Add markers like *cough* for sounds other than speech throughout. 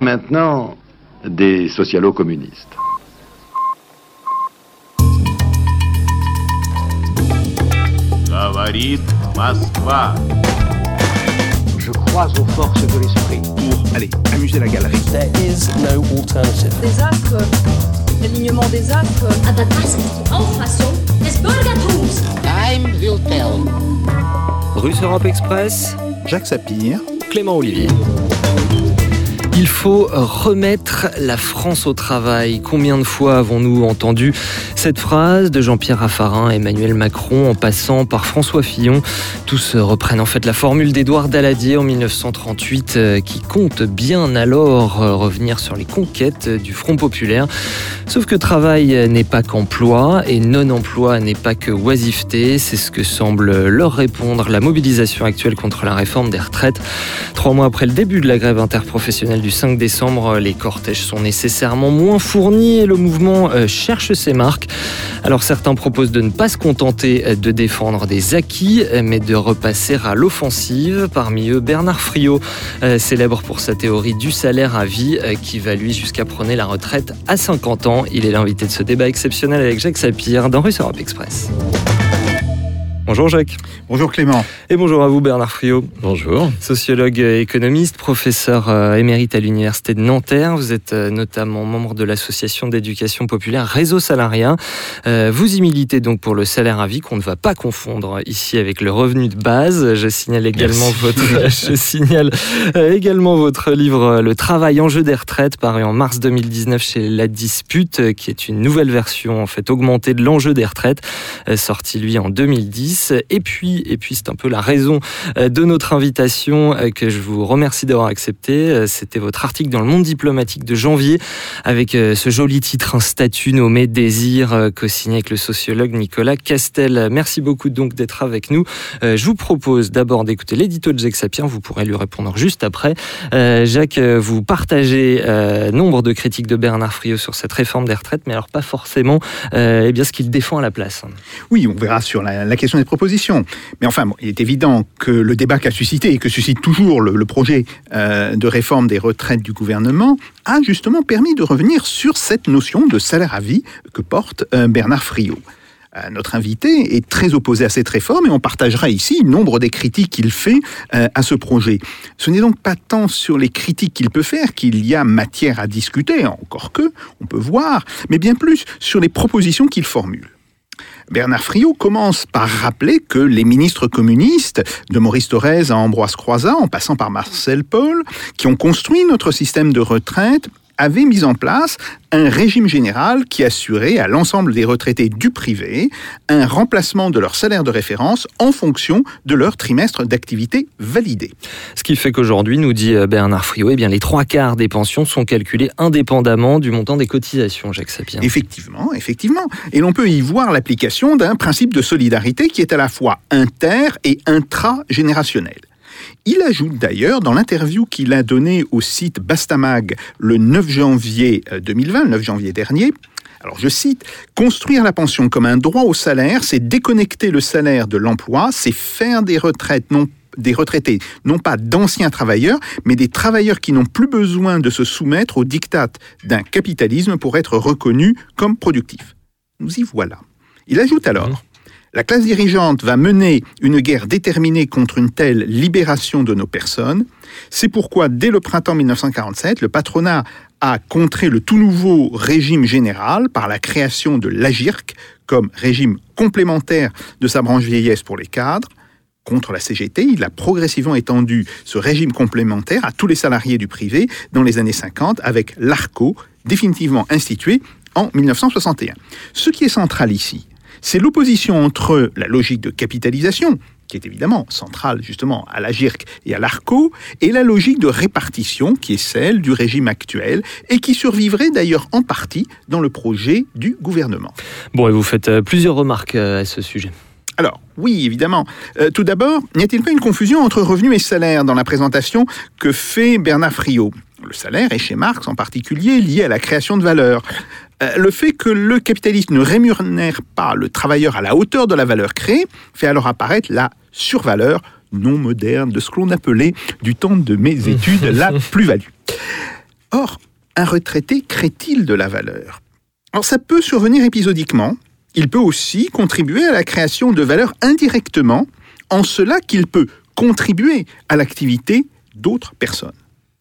Maintenant, des socialo-communistes. Je crois aux forces de l'esprit pour aller amuser la galerie. There is no alternative. Des astres, l'alignement des astres. Aber das ist die Auffassung des Bürgertums. Time will tell. Russe Europe Express. Jacques Sapir. Clément Olivier. Il faut remettre la France au travail. Combien de fois avons-nous entendu cette phrase de Jean-Pierre Raffarin, Emmanuel Macron, en passant par François Fillon? Tous reprennent en fait la formule d'Édouard Daladier en 1938, euh, qui compte bien alors euh, revenir sur les conquêtes du Front populaire. Sauf que travail n'est pas qu'emploi et non-emploi n'est pas que oisiveté. C'est ce que semble leur répondre la mobilisation actuelle contre la réforme des retraites. Trois mois après le début de la grève interprofessionnelle du 5 décembre, les cortèges sont nécessairement moins fournis et le mouvement euh, cherche ses marques. Alors certains proposent de ne pas se contenter euh, de défendre des acquis, euh, mais de repasser à l'offensive. Parmi eux, Bernard Friot, célèbre pour sa théorie du salaire à vie, qui va lui jusqu'à prôner la retraite à 50 ans. Il est l'invité de ce débat exceptionnel avec Jacques Sapir dans Russe Europe Express. Bonjour Jacques. Bonjour Clément. Et bonjour à vous Bernard Friot. Bonjour. Sociologue euh, économiste, professeur euh, émérite à l'Université de Nanterre. Vous êtes euh, notamment membre de l'association d'éducation populaire Réseau Salariat. Vous y militez donc pour le salaire à vie qu'on ne va pas confondre ici avec le revenu de base. Je signale également votre *laughs* je signale également votre livre Le travail en jeu des retraites paru en mars 2019 chez La Dispute qui est une nouvelle version en fait augmentée de l'enjeu des retraites sorti lui en 2010. Et puis, et puis c'est un peu la raison euh, de notre invitation euh, que je vous remercie d'avoir accepté. Euh, c'était votre article dans le Monde diplomatique de janvier avec ce joli titre Un statut nommé Désir, co-signé avec le sociologue Nicolas Castel. Merci beaucoup donc d'être avec nous. Je vous propose d'abord d'écouter l'édito de Jacques Sapien. Vous pourrez lui répondre juste après. Jacques, vous partagez nombre de critiques de Bernard Friot sur cette réforme des retraites, mais alors pas forcément eh bien, ce qu'il défend à la place. Oui, on verra sur la, la question des propositions. Mais enfin, il est évident que le débat qu'a suscité et que suscite toujours le, projet euh, de réforme des retraites du gouvernement a justement permis de revenir sur cette notion de salaire à vie que porte euh, Bernard Friot. Euh, notre invité est très opposé à cette réforme et on partagera ici nombre des critiques qu'il fait à ce projet. Ce n'est donc pas tant sur les critiques qu'il peut faire qu'il y a matière à discuter, encore que, on peut voir, mais bien plus sur les propositions qu'il formule. Bernard Friot commence par rappeler que les ministres communistes, de Maurice Thorez à Ambroise Croizat, en passant par Marcel Paul, qui ont construit notre système de retraite, avait mis en place un régime général qui assurait à l'ensemble des retraités du privé un remplacement de leur salaire de référence en fonction de leur trimestre d'activité validé. Ce qui fait qu'aujourd'hui, nous dit euh, Bernard Friot, eh bien, les trois quarts des pensions sont calculées indépendamment du montant des cotisations, Jacques Sapien. Effectivement, effectivement. Et l'on peut y voir l'application d'un principe de solidarité qui est à la fois inter- et intragénérationnel. Il ajoute d'ailleurs dans l'interview qu'il a donnée au site Bastamag le 9 janvier 2020, euh, le 9 janvier dernier, alors je cite, Construire la pension comme un droit au salaire, c'est déconnecter le salaire de l'emploi, c'est faire des retraites non des retraités, non pas d'anciens travailleurs, mais des travailleurs qui n'ont plus besoin de se soumettre aux dictats d'un capitalisme pour être reconnus comme productifs. Nous y voilà. Il ajoute alors. La classe dirigeante va mener une guerre déterminée contre une telle libération de nos personnes. C'est pourquoi, dès le printemps 1947, le patronat a contré le tout nouveau régime général par la création de l'AGIRC comme régime complémentaire de sa branche vieillesse pour les cadres. Contre la CGT, il a progressivement étendu ce régime complémentaire à tous les salariés du privé dans les années 50 avec l'ARCO, définitivement institué en 1961. Ce qui est central ici, c'est l'opposition entre la logique de capitalisation, qui est évidemment centrale justement à la GIRC et à l'ARCO, et la logique de répartition, qui est celle du régime actuel, et qui survivrait d'ailleurs en partie dans le projet du gouvernement. Bon, et vous faites euh, plusieurs remarques euh, à ce sujet. Alors, oui, évidemment. Euh, tout d'abord, n'y a-t-il pas une confusion entre revenus et salaire dans la présentation que fait Bernard Friot? Le salaire est chez Marx en particulier lié à la création de valeur. Euh, le fait que le capitalisme ne rémunère pas le travailleur à la hauteur de la valeur créée fait alors apparaître la survaleur non moderne de ce que l'on appelait du temps de mes *laughs* études la plus-value. Or, un retraité crée-t-il de la valeur? Alors ça peut survenir épisodiquement. Il peut aussi contribuer à la création de valeur indirectement, en cela qu'il peut contribuer à l'activité d'autres personnes.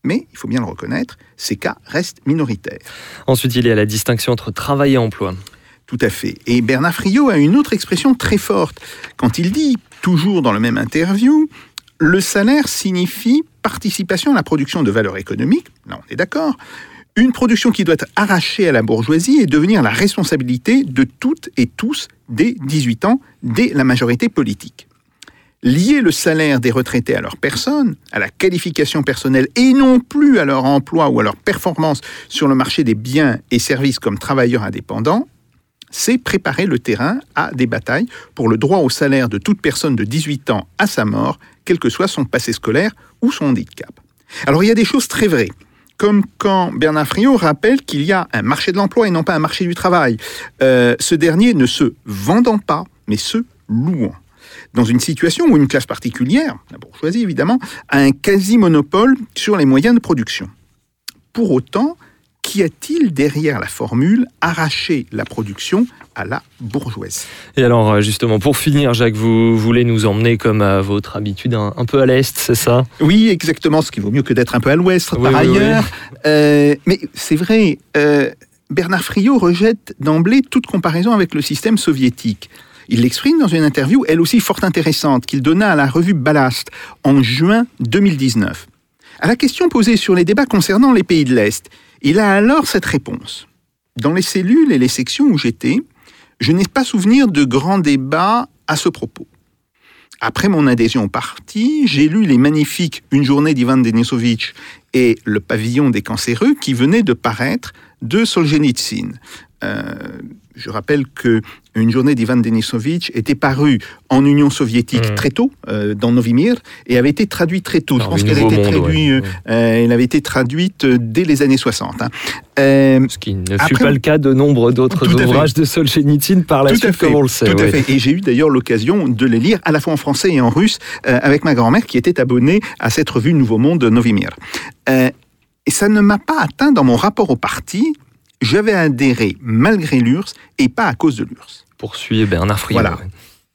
Mais, il faut bien le reconnaître, ces cas restent minoritaires. Ensuite, il y a la distinction entre travail et emploi. Tout à fait. Et Bernard Friot a une autre expression très forte. Quand il dit, toujours dans le même interview, le salaire signifie participation à la production de valeur économique, là on est d'accord, une production qui doit être arrachée à la bourgeoisie et devenir la responsabilité de toutes et tous dès 18 ans, dès la majorité politique. Lier le salaire des retraités à leur personne, à la qualification personnelle et non plus à leur emploi ou à leur performance sur le marché des biens et services comme travailleurs indépendants, c'est préparer le terrain à des batailles pour le droit au salaire de toute personne de 18 ans à sa mort, quel que soit son passé scolaire ou son handicap. Alors il y a des choses très vraies comme quand Bernard Friot rappelle qu'il y a un marché de l'emploi et non pas un marché du travail. Euh, ce dernier ne se vendant pas, mais se louant. Dans une situation où une classe particulière, la bourgeoisie évidemment, a un quasi-monopole sur les moyens de production. Pour autant, qu'y a-t-il derrière la formule arracher la production à la bourgeoisie Et alors, euh, justement, pour finir, Jacques, vous voulez nous emmener, comme à votre habitude, un, un peu à l'Est, c'est ça? Oui, exactement, ce qui vaut mieux que d'être un peu à l'Ouest Oui, par oui, ailleurs. Euh, mais c'est vrai, euh, Bernard Friot rejette d'emblée toute comparaison avec le système soviétique. Il l'exprime dans une interview, elle aussi fort intéressante, qu'il donna à la revue Ballast en juin 2019. À la question posée sur les débats concernant les pays de l'Est, il a alors cette réponse. Dans les cellules et les sections où j'étais, je n'ai pas souvenir de grands débats à ce propos. Après mon adhésion au parti, j'ai lu les magnifiques Une journée d'Ivan Denisovitch et Le pavillon des cancéreux qui venaient de paraître de Solzhenitsyn. Euh, je rappelle que Une journée d'Ivan Denisovitch était parue en Union soviétique Mhm. très tôt, euh, dans Novimir, et avait été traduite très tôt. Je pense le qu'elle a Nouveau été Monde, traduite, ouais. euh, elle avait été traduite dès les années 60. hein. Euh, Ce qui ne fut pas le cas de nombre d'autres ouvrages de Solzhenitsyn par la Tout à suite, fait, comme on le sait. Tout à fait. Et j'ai eu d'ailleurs l'occasion de les lire à la fois en français et en russe avec ma grand-mère qui était abonnée à cette revue Nouveau Monde Novimir. Et ça ne m'a pas atteint dans mon rapport au parti. J'avais adhéré malgré l'URSS et pas à cause de l'URSS. Poursuit Bernard Friot. Voilà. ouais.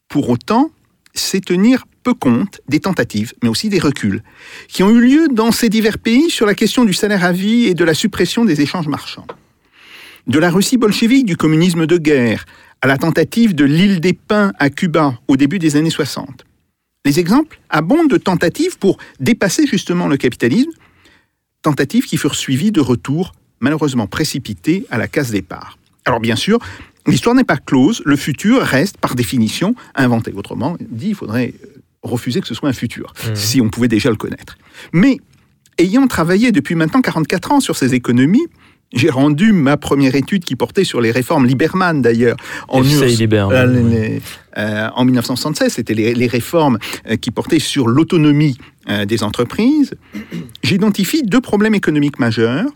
Pour autant, c'est tenir peu compte des tentatives, mais aussi des reculs, qui ont eu lieu dans ces divers pays sur la question du salaire à vie et de la suppression des échanges marchands. De la Russie bolchevique du communisme de guerre à la tentative de l'île des Pins à Cuba au début des années 60. Les exemples abondent de tentatives pour dépasser justement le capitalisme, tentatives qui furent suivies de retours malheureusement précipités à la case départ. Alors bien sûr, l'histoire n'est pas close, le futur reste par définition inventé. Autrement dit, il faudrait euh, refuser que ce soit un futur, Mhm. si on pouvait déjà le connaître. Mais ayant travaillé depuis maintenant 44 ans sur ces économies, j'ai rendu ma première étude qui portait sur les réformes Lieberman d'ailleurs en, FCI URSS, Lieberman, euh, oui. les- euh, en 1976. C'était les, les réformes qui portaient sur l'autonomie euh, des entreprises. J'identifie deux problèmes économiques majeurs,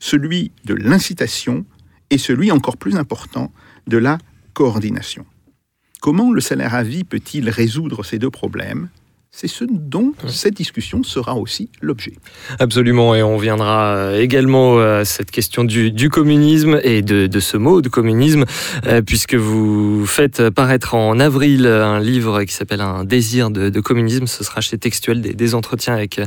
celui de l'incitation et celui encore plus important de la coordination. Comment le salaire à vie peut-il résoudre ces deux problèmes? C'est ce dont cette discussion sera aussi l'objet. Absolument, et on viendra euh, également à cette question du, du communisme et de, de ce mot de communisme, euh, puisque vous faites paraître en avril un livre qui s'appelle Un désir de, de communisme. Ce sera chez Textuel des, des entretiens avec, euh,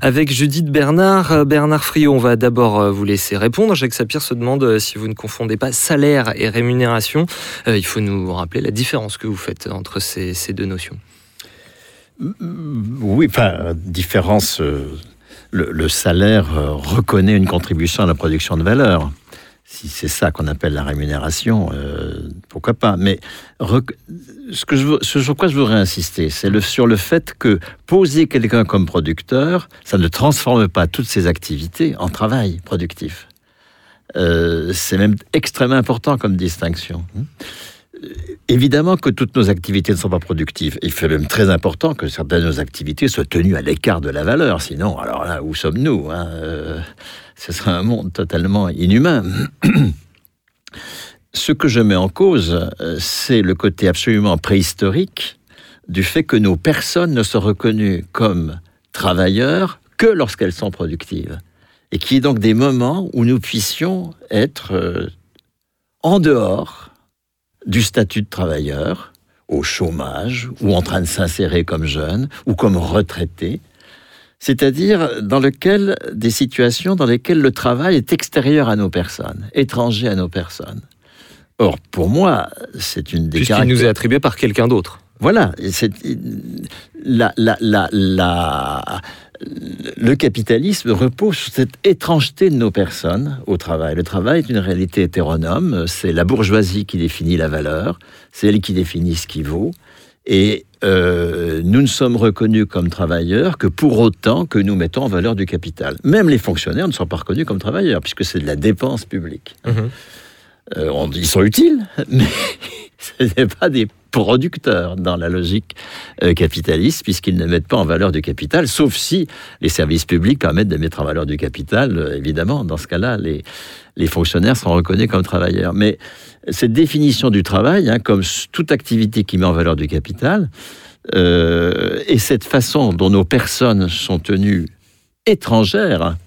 avec Judith Bernard. Euh, Bernard Friot, on va d'abord euh, vous laisser répondre. Jacques Sapir se demande euh, si vous ne confondez pas salaire et rémunération. Euh, Il faut nous rappeler la différence que vous faites entre ces, ces deux notions. Oui, enfin, différence. euh, le, salaire euh, reconnaît une contribution à la production de valeur. Si c'est ça qu'on appelle la rémunération, euh, pourquoi pas. Mais ce, que je ce sur quoi je voudrais insister, c'est sur le fait que poser quelqu'un comme producteur, ça ne transforme pas toutes ses activités en travail productif. C'est même extrêmement important comme distinction. Évidemment que toutes nos activités ne sont pas productives. Il fait même très important que certaines de nos activités soient tenues à l'écart de la valeur. Sinon, alors là, où sommes-nous hein Euh, Ce serait un monde totalement inhumain. *clears throat* Ce que je mets en cause, euh, c'est le côté absolument préhistorique du fait que nos personnes ne sont reconnues comme travailleurs que lorsqu'elles sont productives. et qui est donc des moments où nous puissions être euh, en dehors du statut de travailleur, au chômage, ou en train de s'insérer comme jeune, ou comme retraité, c'est-à-dire dans lequel des situations dans lesquelles le travail est extérieur à nos personnes, étranger à nos personnes. Or, pour moi, c'est une des Puisqu'il nous est attribué par quelqu'un d'autre. Voilà, le capitalisme repose sur cette étrangeté de nos personnes au travail. Le travail est une réalité hétéronome, c'est la bourgeoisie qui définit la valeur, c'est elle qui définit ce qui vaut, et euh, nous ne sommes reconnus comme travailleurs que pour autant que nous mettons en valeur du capital. Même les fonctionnaires ne sont pas reconnus comme travailleurs, puisque c'est de la dépense publique. Mhm. Euh, ils sont utiles, *laughs* mais ce n'est pas des producteurs dans la logique euh, capitaliste, puisqu'ils ne mettent pas en valeur du capital, sauf si les services publics permettent de mettre en valeur du capital, euh, évidemment. Dans ce cas-là, les, fonctionnaires sont reconnus comme travailleurs. Mais cette définition du travail, hein, comme toute activité qui met en valeur du capital, et cette façon dont nos personnes sont tenues étrangères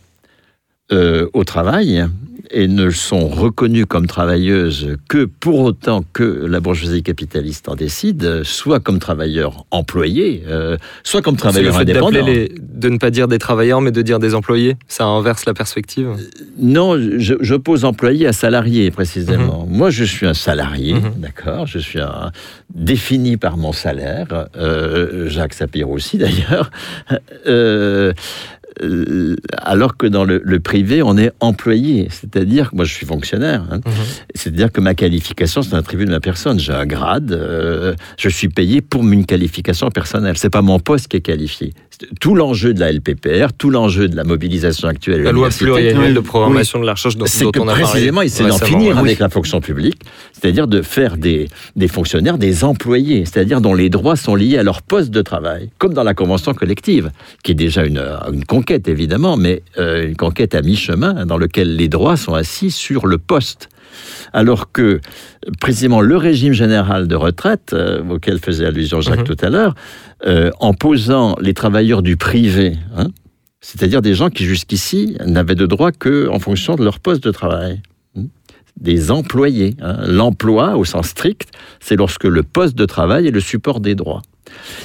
au travail et ne sont reconnues comme travailleuses que pour autant que la bourgeoisie capitaliste en décide, soit comme travailleurs employés, euh, soit comme travailleurs indépendants. les- de ne pas dire des travailleurs, mais de dire des employés. Ça inverse la perspective. Non, je- j'oppose employé à salarié précisément. Moi, je suis un salarié, Mhm. d'accord. Je suis un, défini par mon salaire. euh, Jacques Sapir aussi *laughs* d'ailleurs. Euh, euh, alors que dans le, le privé, on est employé, c'est-à-dire que moi je suis fonctionnaire, hein. Mhm. c'est-à-dire que ma qualification c'est un attribut de ma personne. J'ai un grade, euh, je suis payé pour une qualification personnelle. C'est pas mon poste qui est qualifié. Tout l'enjeu de la LPPR, tout l'enjeu de la mobilisation actuelle, La loi pluriannuelle de Oui, programmation de la recherche dont, dont que on a parlé. précisément, il d'en finir avec la fonction publique, c'est-à-dire de faire des, des fonctionnaires des employés, c'est-à-dire dont les droits sont liés à leur poste de travail, comme dans la convention collective, qui est déjà une, une conquête évidemment, mais euh, une conquête à mi-chemin, dans lequel les droits sont assis sur le poste. Alors que, précisément, le régime général de retraite, euh, auquel faisait allusion Jacques Mhm. tout à l'heure, euh, en posant les travailleurs du privé, hein, c'est-à-dire des gens qui jusqu'ici n'avaient de droit que en fonction de leur poste de travail. Hmm. Des employés. hein. L'emploi, au sens strict, c'est lorsque le poste de travail est le support des droits.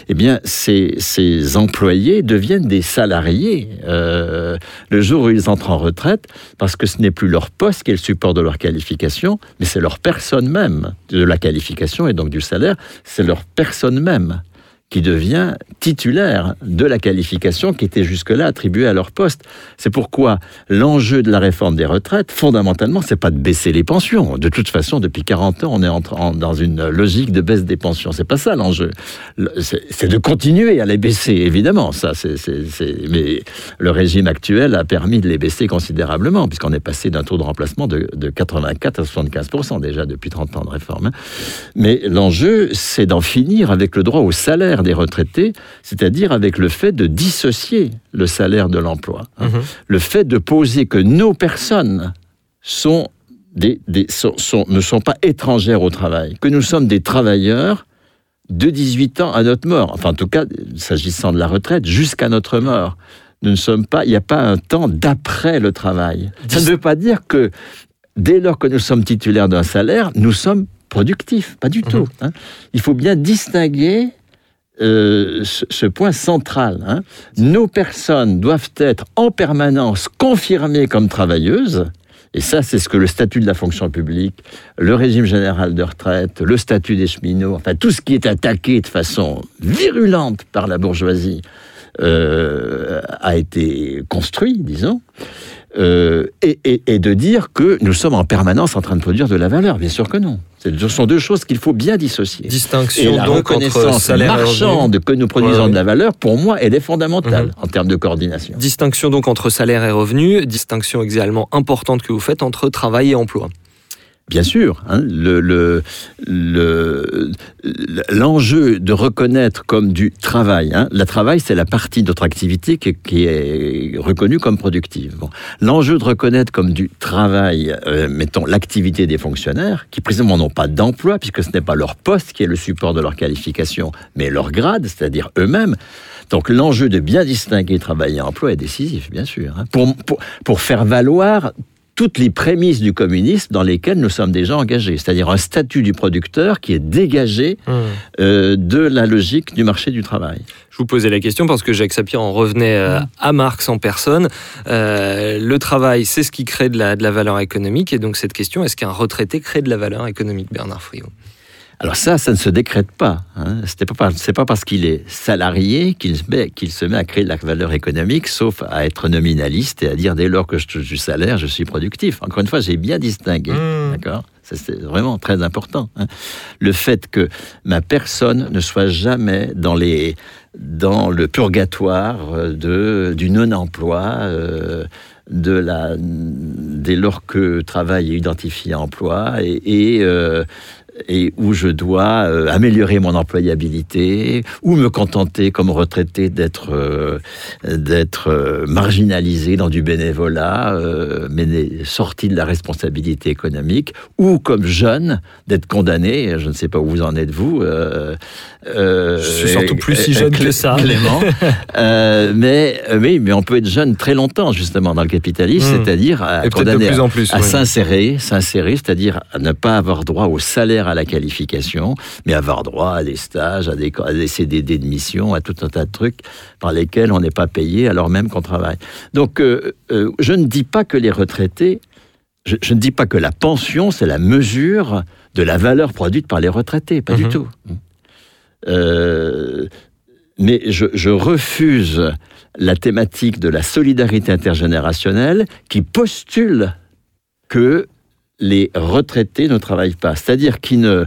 Eh bien, ces, employés deviennent des salariés euh, le jour où ils entrent en retraite, parce que ce n'est plus leur poste qui est le support de leur qualification, mais c'est leur personne même, de la qualification et donc du salaire, c'est leur personne même qui devient titulaire de la qualification qui était jusque-là attribuée à leur poste. C'est pourquoi l'enjeu de la réforme des retraites, fondamentalement, c'est pas de baisser les pensions. De toute façon, depuis 40 ans, on est dans une logique de baisse des pensions. C'est pas ça l'enjeu. Le- C'est de continuer à les baisser, évidemment. Ça, c'est- mais le régime actuel a permis de les baisser considérablement, puisqu'on est passé d'un taux de remplacement de, de 84 à 75 déjà depuis 30 ans de réforme. hein. Mais l'enjeu, c'est d'en finir avec le droit au salaire des retraités, c'est-à-dire avec le fait de dissocier le salaire de l'emploi. hein. Mhm. Le fait de poser que nos personnes sont des, des- sont- sont- ne sont pas étrangères au travail, que nous sommes des travailleurs de 18 ans à notre mort. Enfin, en tout cas, s'agissant de la retraite, jusqu'à notre mort. Nous ne sommes pas, il n'y a pas un temps d'après le travail. Ça ne veut pas dire que dès lors que nous sommes titulaires d'un salaire, nous sommes productifs. Pas du tout. hein. Il faut bien distinguer euh, ce, point central. hein. Nos personnes doivent être en permanence confirmées comme travailleuses. Et ça, c'est ce que le statut de la fonction publique, le régime général de retraite, le statut des cheminots, enfin tout ce qui est attaqué de façon virulente par la bourgeoisie euh, a été construit, disons. Euh, et, et- et de dire que nous sommes en permanence en train de produire de la valeur. Bien sûr que non. Ce sont deux choses qu'il faut bien dissocier. Et Distinction la donc entre reconnaissance salaire et revenu. marchande que nous produisons Ouais, ouais. de la valeur, pour moi, elle est fondamentale Mhm. en termes de coordination. Distinction donc entre salaire et revenu, distinction également importante que vous faites entre travail et emploi. Bien sûr, hein, le, le, le- l'enjeu de reconnaître comme du travail, hein, le travail c'est la partie de notre activité qui, est reconnue comme productive. L'enjeu de reconnaître comme du travail, euh, mettons l'activité des fonctionnaires, qui précisément n'ont pas d'emploi, puisque ce n'est pas leur poste qui est le support de leur qualification, mais leur grade, c'est-à-dire eux-mêmes. Donc l'enjeu de bien distinguer travail et emploi est décisif, bien sûr, hein, pour faire valoir toutes les prémices du communisme dans lesquelles nous sommes déjà engagés, c'est-à-dire un statut du producteur qui est dégagé euh, de la logique du marché du travail. Je vous posais la question parce que Jacques Sapir en revenait euh, à Marx en personne. Euh, le travail, c'est ce qui crée de la, de la valeur économique. Et donc cette question, est-ce qu'un retraité crée de la valeur économique, Bernard Friot Alors ça, ça ne se décrète pas. Hein. Pas, par- c'est pas parce qu'il est salarié qu'il se, met, qu'il se met à créer de la valeur économique, sauf à être nominaliste et à dire dès lors que je touche du salaire, je suis productif. Encore une fois, j'ai bien distingué. D'accord? Ça, c'est vraiment très important. hein. Le fait que ma personne ne soit jamais dans, les, dans le purgatoire euh, de, du non-emploi. euh, de la, dès lors que travail est identifié emploi et, et, euh, et où je dois euh, améliorer mon employabilité ou me contenter comme retraité d'être euh, d'être euh, marginalisé dans du bénévolat mais sorti de la responsabilité économique ou comme jeune d'être condamné je ne sais pas où vous en êtes vous euh, euh, Je suis surtout plus si euh, jeune que ça. Clément *laughs* Euh, mais euh, oui mais on peut être jeune très longtemps justement dans le capitalisme Hmm. c'est-à-dire à plus à- à oui. s'insérer, s'insérer, c'est-à-dire à ne pas avoir droit au salaire, à la qualification, mais avoir droit à des stages, à des, à des CDD de mission, à tout un tas de trucs par lesquels on n'est pas payé alors même qu'on travaille. Donc, euh, euh, je ne dis pas que les retraités, je, je ne dis pas que la pension, c'est la mesure de la valeur produite par les retraités, pas du Mhm. tout. Euh, mais je, je refuse la thématique de la solidarité intergénérationnelle qui postule que les retraités ne travaillent pas, c'est-à-dire qui ne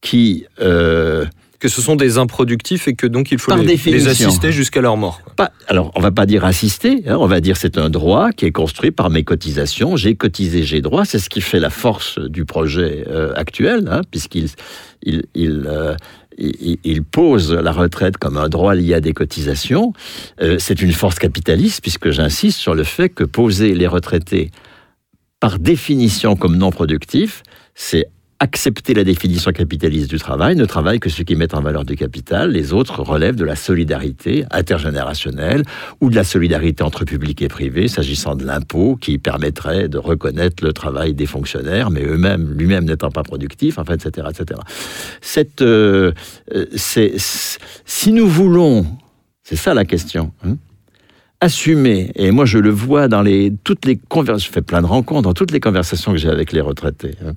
qui euh, Que ce sont des improductifs et que donc il faut les, assister jusqu'à leur mort. pas alors on va pas dire assister, hein, on va dire c'est un droit qui est construit par mes cotisations, j'ai cotisé, j'ai droit, c'est ce qui fait la force du projet euh, actuel, hein, puisqu'il il, il, euh, il, pose la retraite comme un droit lié à des cotisations. Euh, c'est une force capitaliste, puisque j'insiste sur le fait que poser les retraités par définition comme non productifs, c'est accepter la définition capitaliste du travail, ne travaillent que ceux qui mettent en valeur du capital, les autres relèvent de la solidarité intergénérationnelle ou de la solidarité entre public et privé, s'agissant de l'impôt qui permettrait de reconnaître le travail des fonctionnaires, mais eux-mêmes, lui-même n'étant pas productif, enfin, etc. etc. Euh, euh, si nous voulons, c'est ça la question, hein, assumer, et moi je le vois dans les, toutes les conversations, je fais plein de rencontres, dans toutes les conversations que j'ai avec les retraités, hein,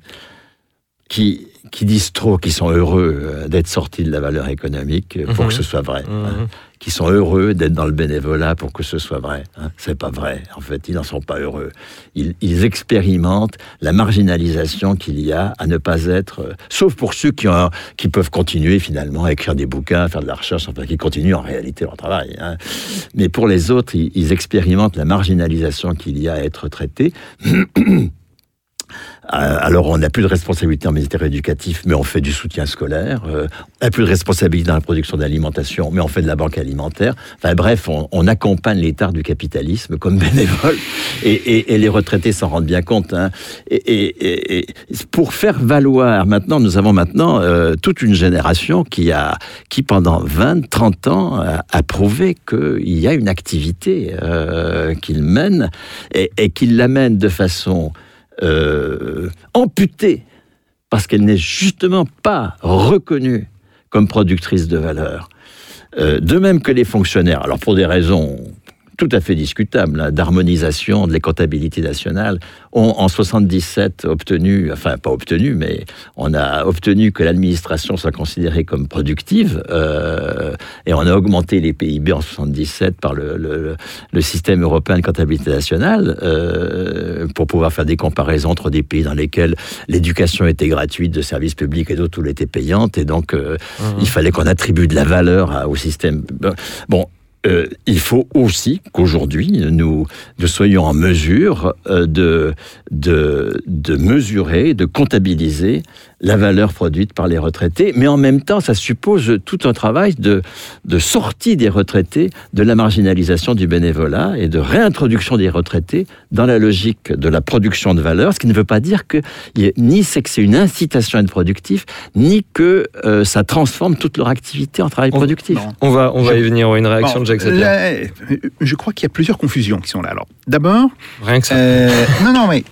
qui, qui disent trop, qui sont heureux euh, d'être sortis de la valeur économique euh, pour Mhm. que ce soit vrai, hein, Mhm. qui sont heureux d'être dans le bénévolat pour que ce soit vrai. Hein. C'est pas vrai, en fait, ils n'en sont pas heureux. Ils, ils expérimentent la marginalisation qu'il y a à ne pas être, euh, sauf pour ceux qui, ont, qui peuvent continuer finalement à écrire des bouquins, à faire de la recherche, enfin qui continuent en réalité leur travail. hein. Mais pour les autres, ils, ils expérimentent la marginalisation qu'il y a à être traité. *clears throat* Euh, Alors, on n'a plus de responsabilité en ministère éducatif, mais on fait du soutien scolaire. Euh, on n'a plus de responsabilité dans la production d'alimentation, mais on fait de la banque alimentaire. Enfin bref, on, accompagne l'état du capitalisme comme bénévole, et, les retraités s'en rendent bien compte. hein. Et, pour faire valoir, maintenant, nous avons maintenant euh, toute une génération qui a, qui pendant 20, 30 ans a, prouvé qu'il y a une activité qu'il mène et, et qu'il l'amène de façon euh, amputée parce qu'elle n'est justement pas reconnue comme productrice de valeur. Euh, de même que les fonctionnaires, alors pour des raisons tout à fait discutables, hein, d'harmonisation de les comptabilités nationales, ont en 77 obtenu, enfin pas obtenu, mais on a obtenu que l'administration soit considérée comme productive, euh, et on a augmenté les PIB en 77 par le, le- le- le système européen de comptabilité nationale, euh, pour pouvoir faire des comparaisons entre des pays dans lesquels l'éducation était gratuite de services publics et d'autres où elle était payante, et donc euh, il fallait qu'on attribue de la valeur à- au système. Bon, euh, il faut aussi qu'aujourd'hui, nous, nous soyons en mesure euh, de, de, de mesurer, de comptabiliser la valeur produite par les retraités, mais en même temps, ça suppose tout un travail de, de sortie des retraités de la marginalisation du bénévolat et de réintroduction des retraités dans la logique de la production de valeur, ce qui ne veut pas dire que ni c'est que c'est une incitation à être productif, ni que euh, ça transforme toute leur activité en travail On- productif. non. On va, on va y venir. Une réaction Bon, de Jacques Je crois qu'il y a plusieurs confusions qui sont là. Alors, d'abord, Rien que ça. Euh, non, non, mais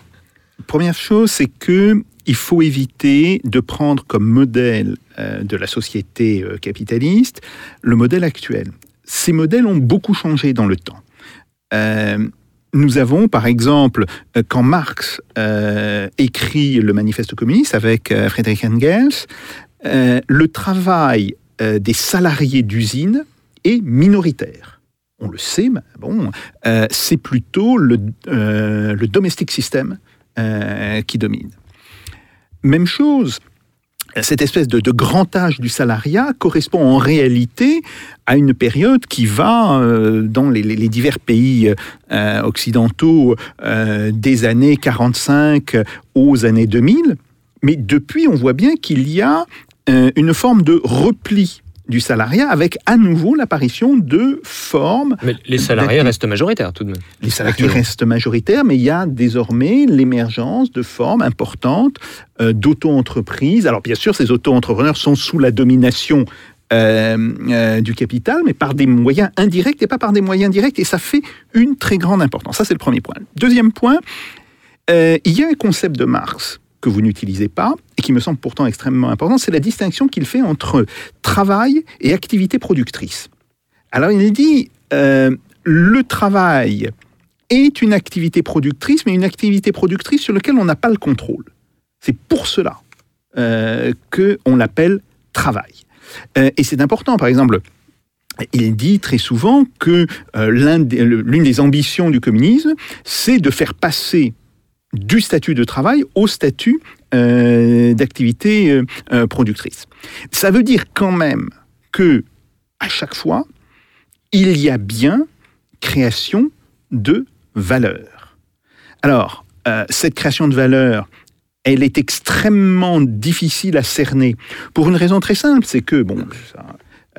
première chose, c'est que il faut éviter de prendre comme modèle euh, de la société euh, capitaliste le modèle actuel. Ces modèles ont beaucoup changé dans le temps. Euh, nous avons, par exemple, quand Marx écrit le manifeste communiste avec Friedrich Engels, le travail des salariés d'usine est minoritaire. On le sait, mais bon, euh, c'est plutôt le, euh, le domestic system euh, qui domine. Même chose, cette espèce de, grand âge du salariat correspond en réalité à une période qui va, euh, dans les, divers pays occidentaux, des années 45 aux années 2000. Mais depuis, on voit bien qu'il y a une forme de repli du salariat avec à nouveau l'apparition de formes Mais les salariés restent majoritaires tout de même. les salariés Actuellement. restent majoritaires, mais il y a désormais l'émergence de formes importantes euh, d'auto-entreprises. Alors bien sûr, ces auto-entrepreneurs sont sous la domination euh, euh, du capital, mais par des moyens indirects et pas par des moyens directs, et ça fait une très grande importance. Ça, c'est le premier point. Deuxième point, euh, il y a un concept de Marx que vous n'utilisez pas, et qui me semble pourtant extrêmement important, c'est la distinction qu'il fait entre travail et activité productrice. Alors il dit, euh, le travail est une activité productrice, mais une activité productrice sur laquelle on n'a pas le contrôle. C'est pour cela euh, qu'on l'appelle travail. Euh, et c'est important, par exemple, il dit très souvent que euh, l'une des ambitions du communisme, c'est de faire passer du statut de travail au statut euh, d'activité euh, euh, productrice. Ça veut dire quand même que à chaque fois, il y a bien création de valeur. Alors, cette création de valeur, elle est extrêmement difficile à cerner pour une raison très simple, c'est que, bon, ça,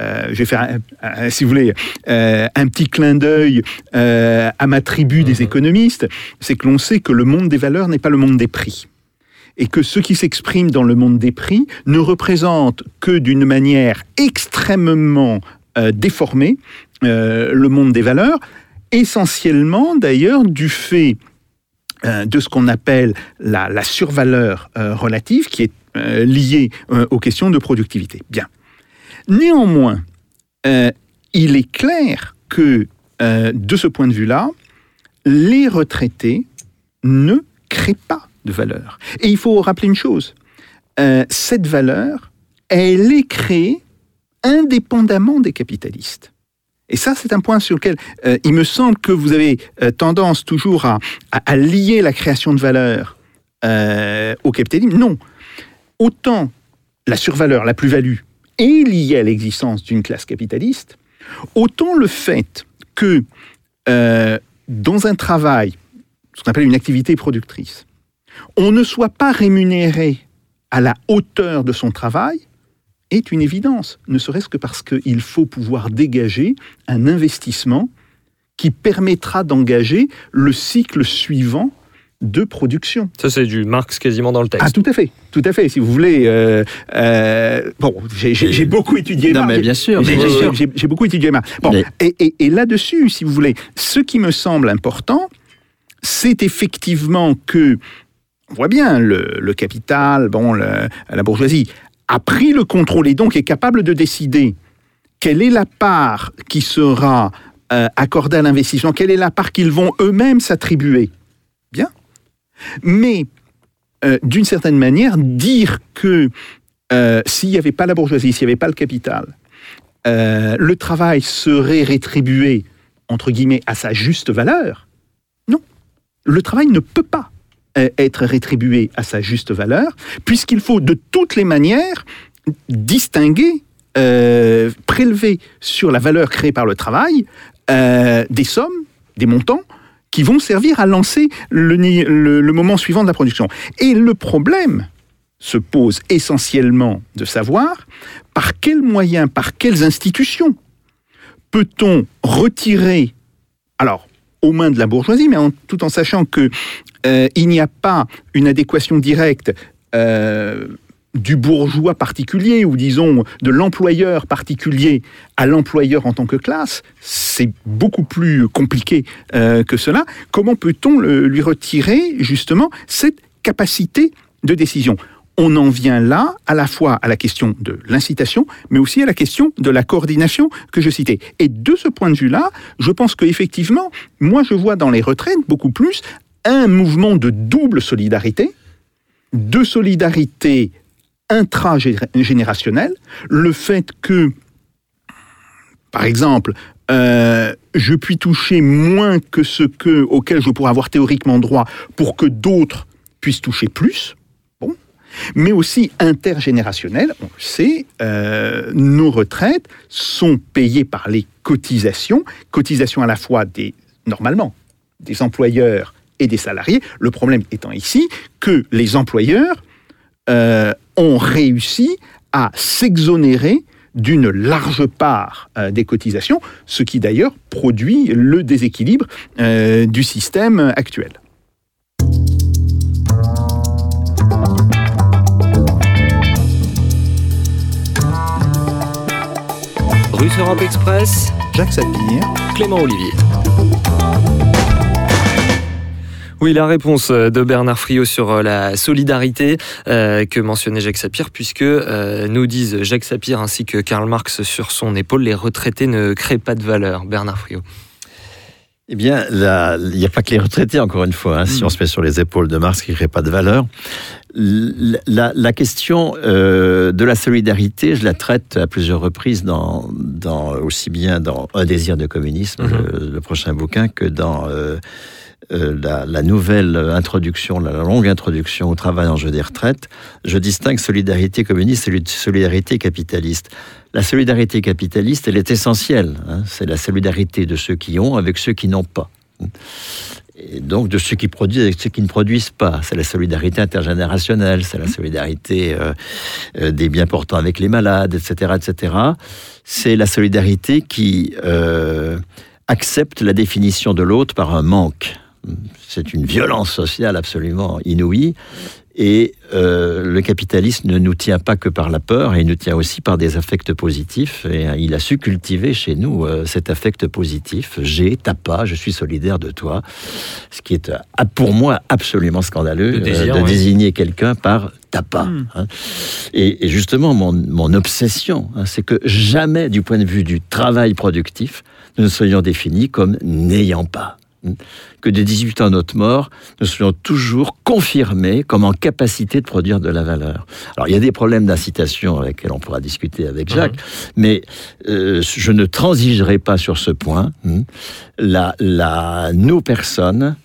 euh, je vais faire, un- un- si vous voulez, euh, un petit clin d'œil euh, à ma tribu des économistes, c'est que l'on sait que le monde des valeurs n'est pas le monde des prix. Et que ce qui s'exprime dans le monde des prix ne représente que d'une manière extrêmement déformée le monde des valeurs, essentiellement d'ailleurs du fait de ce qu'on appelle la, la survaleur relative, qui est liée aux questions de productivité. Bien. Néanmoins, euh, il est clair que, euh, de ce point de vue-là, les retraités ne créent pas de valeur. Et il faut rappeler une chose, euh, cette valeur, elle est créée indépendamment des capitalistes. Et ça, c'est un point sur lequel il me semble que vous avez tendance toujours à, à- lier la création de valeur au capitalisme. Non. Autant la survaleur, la plus-value, est liée à l'existence d'une classe capitaliste, autant le fait que euh, dans un travail, ce qu'on appelle une activité productrice, on ne soit pas rémunéré à la hauteur de son travail est une évidence, ne serait-ce que parce qu'il faut pouvoir dégager un investissement qui permettra d'engager le cycle suivant de production. Ça, c'est du Marx quasiment dans le texte. Ah, tout à fait, tout à fait. Si vous voulez, euh, euh, bon, j'ai- beaucoup étudié. Non, Marx, mais j'ai- bien sûr, j'ai- bien j'ai- sûr. J'ai j'ai beaucoup étudié Marx. Bon, Mais- et, et- et là-dessus, si vous voulez, ce qui me semble important, c'est effectivement que, on voit bien, le, le capital, bon, le- la bourgeoisie a pris le contrôle et donc est capable de décider quelle est la part qui sera euh, accordée à l'investissement, quelle est la part qu'ils vont eux-mêmes s'attribuer. Bien. Mais, euh, d'une certaine manière, dire que euh, s'il n'y avait pas la bourgeoisie, s'il n'y avait pas le capital, euh, le travail serait rétribué, entre guillemets, à sa juste valeur, non. Le travail ne peut pas être rétribué à sa juste valeur, puisqu'il faut de toutes les manières distinguer prélever sur la valeur créée par le travail des sommes, des montants qui vont servir à lancer le, moment suivant de la production. Et le problème se pose essentiellement de savoir par quels moyens, par quelles institutions peut-on retirer, alors aux mains de la bourgeoisie, mais tout en sachant que euh, il n'y a pas une adéquation directe euh, du bourgeois particulier ou disons de l'employeur particulier à l'employeur en tant que classe, c'est beaucoup plus compliqué euh, que cela. Comment peut-on lui retirer justement cette capacité de décision? On en vient là à la fois à la question de l'incitation, mais aussi à la question de la coordination que je citais. Et de ce point de vue-là, je pense qu'effectivement, moi je vois dans les retraites beaucoup plus un mouvement de double solidarité, de solidarité intragénérationnelle, le fait que, par exemple, euh, je puis toucher moins que ce que, auquel je pourrais avoir théoriquement droit pour que d'autres puissent toucher plus, bon, mais aussi intergénérationnel. On le sait, euh, nos retraites sont payées par les cotisations, cotisations à la fois des, normalement, des employeurs et des salariés. Le problème étant ici que les employeurs euh, ont réussi à s'exonérer d'une large part euh, des cotisations, ce qui d'ailleurs produit le déséquilibre euh, du système actuel. Russe Europe Express, Jacques Sapir, Clément Olivier. Oui, la réponse de Bernard Friot sur euh, la solidarité euh, que mentionnait Jacques Sapir, puisque euh, nous disent Jacques Sapir ainsi que Karl Marx sur son épaule, les retraités ne créent pas de valeur. Bernard Friot. Eh bien, il n'y a pas que les retraités, encore une fois, hein, si on se met sur les épaules de Marx qui ne crée pas de valeur. La, la- la question euh, de la solidarité, je la traite à plusieurs reprises, dans, dans, aussi bien dans Un désir de communisme, Mhm. le, le prochain bouquin, que dans euh, euh, la, nouvelle introduction, la longue introduction au travail en jeu des retraites. Je distingue solidarité communiste et solidarité capitaliste. La solidarité capitaliste, elle est essentielle. hein. C'est la solidarité de ceux qui ont avec ceux qui n'ont pas. Et donc de ceux qui produisent avec ceux qui ne produisent pas. C'est la solidarité intergénérationnelle, c'est la solidarité euh, euh, des bien portants avec les malades, etc. etc. C'est la solidarité qui accepte la définition de l'autre par un manque. C'est une violence sociale absolument inouïe. Et euh, le capitalisme ne nous tient pas que par la peur, il nous tient aussi par des affects positifs. Et euh, il a su cultiver chez nous euh, cet affect positif. J'ai, t'as pas, je suis solidaire de toi. Ce qui est euh, pour moi absolument scandaleux désir, de oui. désigner quelqu'un par t'as pas. hein. Et, et justement, mon, mon obsession, hein, c'est que jamais, du point de vue du travail productif, nous ne soyons définis comme n'ayant pas que de 18 ans notre mort, nous soyons toujours confirmés comme en capacité de produire de la valeur. Alors, il y a des problèmes d'incitation avec lesquels on pourra discuter avec Jacques, mais euh, je ne transigerai pas sur ce point. hein. La, la, nos personnes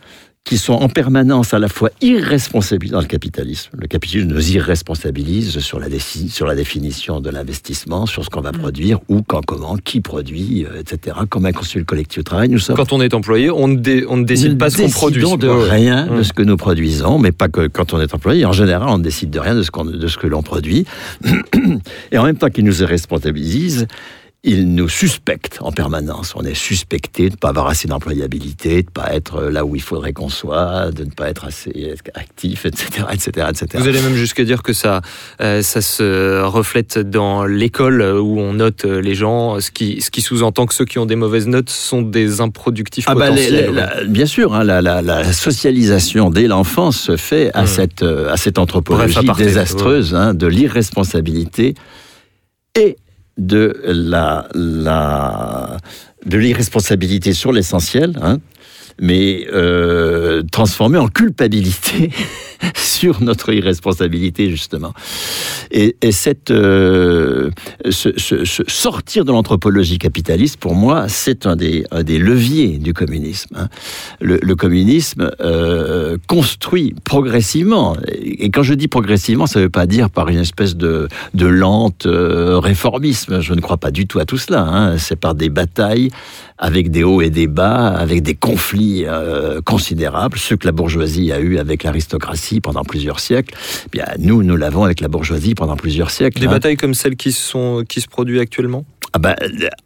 qui sont en permanence à la fois irresponsables dans le capitalisme. Le capitalisme nous irresponsabilise sur la, déci- sur la définition de l'investissement, sur ce qu'on va produire, où, quand, comment, qui produit, euh, etc. Comment est construit le collectif de travail. Nous sommes Quand on est employé, on ne, dé- on ne décide nous pas ce qu'on produit. décidons de rien Mm. de ce que nous produisons, mais pas que quand on est employé. En général, on ne décide de rien de ce, qu'on- de ce que l'on produit. *clears throat* Et en même temps qu'il nous responsabilise, il nous suspecte en permanence. On est suspecté de ne pas avoir assez d'employabilité, de ne pas être là où il faudrait qu'on soit, de ne pas être assez actif, etc., etc., etc. Vous allez même jusqu'à dire que ça, euh, ça se reflète dans l'école où on note euh, les gens, ce qui, ce qui sous-entend que ceux qui ont des mauvaises notes sont des improductifs Ah bah, les- potentiels. les- la- bien sûr, hein, la, la- la socialisation dès l'enfance se fait à, Mm. cette, euh, à cette anthropologie Bref désastreuse hein, de l'irresponsabilité et de la, de l'irresponsabilité sur l'essentiel, hein, mais euh, transformée en culpabilité *laughs* *laughs* sur notre irresponsabilité justement. Et, et cette euh, ce, sortir de l'anthropologie capitaliste, pour moi, c'est un des, leviers du communisme. hein. Le, communisme euh, construit progressivement. Et quand je dis progressivement, ça ne veut pas dire par une espèce de, de lente euh, réformisme. Je ne crois pas du tout à tout cela. hein. C'est par des batailles avec des hauts et des bas, avec des conflits considérables, ceux que la bourgeoisie a eu avec l'aristocratie pendant plusieurs siècles. Eh Bien, nous, nous l'avons avec la bourgeoisie pendant plusieurs siècles. Des hein. batailles comme celles qui, sont, qui se produisent actuellement? Ah ben,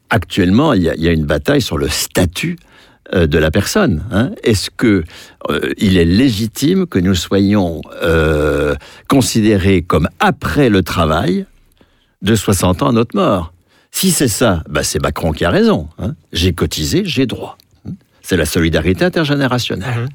actuellement, il y, a- il y a une bataille sur le statut euh, de la personne. hein. Est-ce que euh, il est légitime que nous soyons euh, considérés comme après le travail de 60 ans à notre mort? Si c'est ça, ben c'est Macron qui a raison. hein. J'ai cotisé, j'ai droit. C'est la solidarité intergénérationnelle.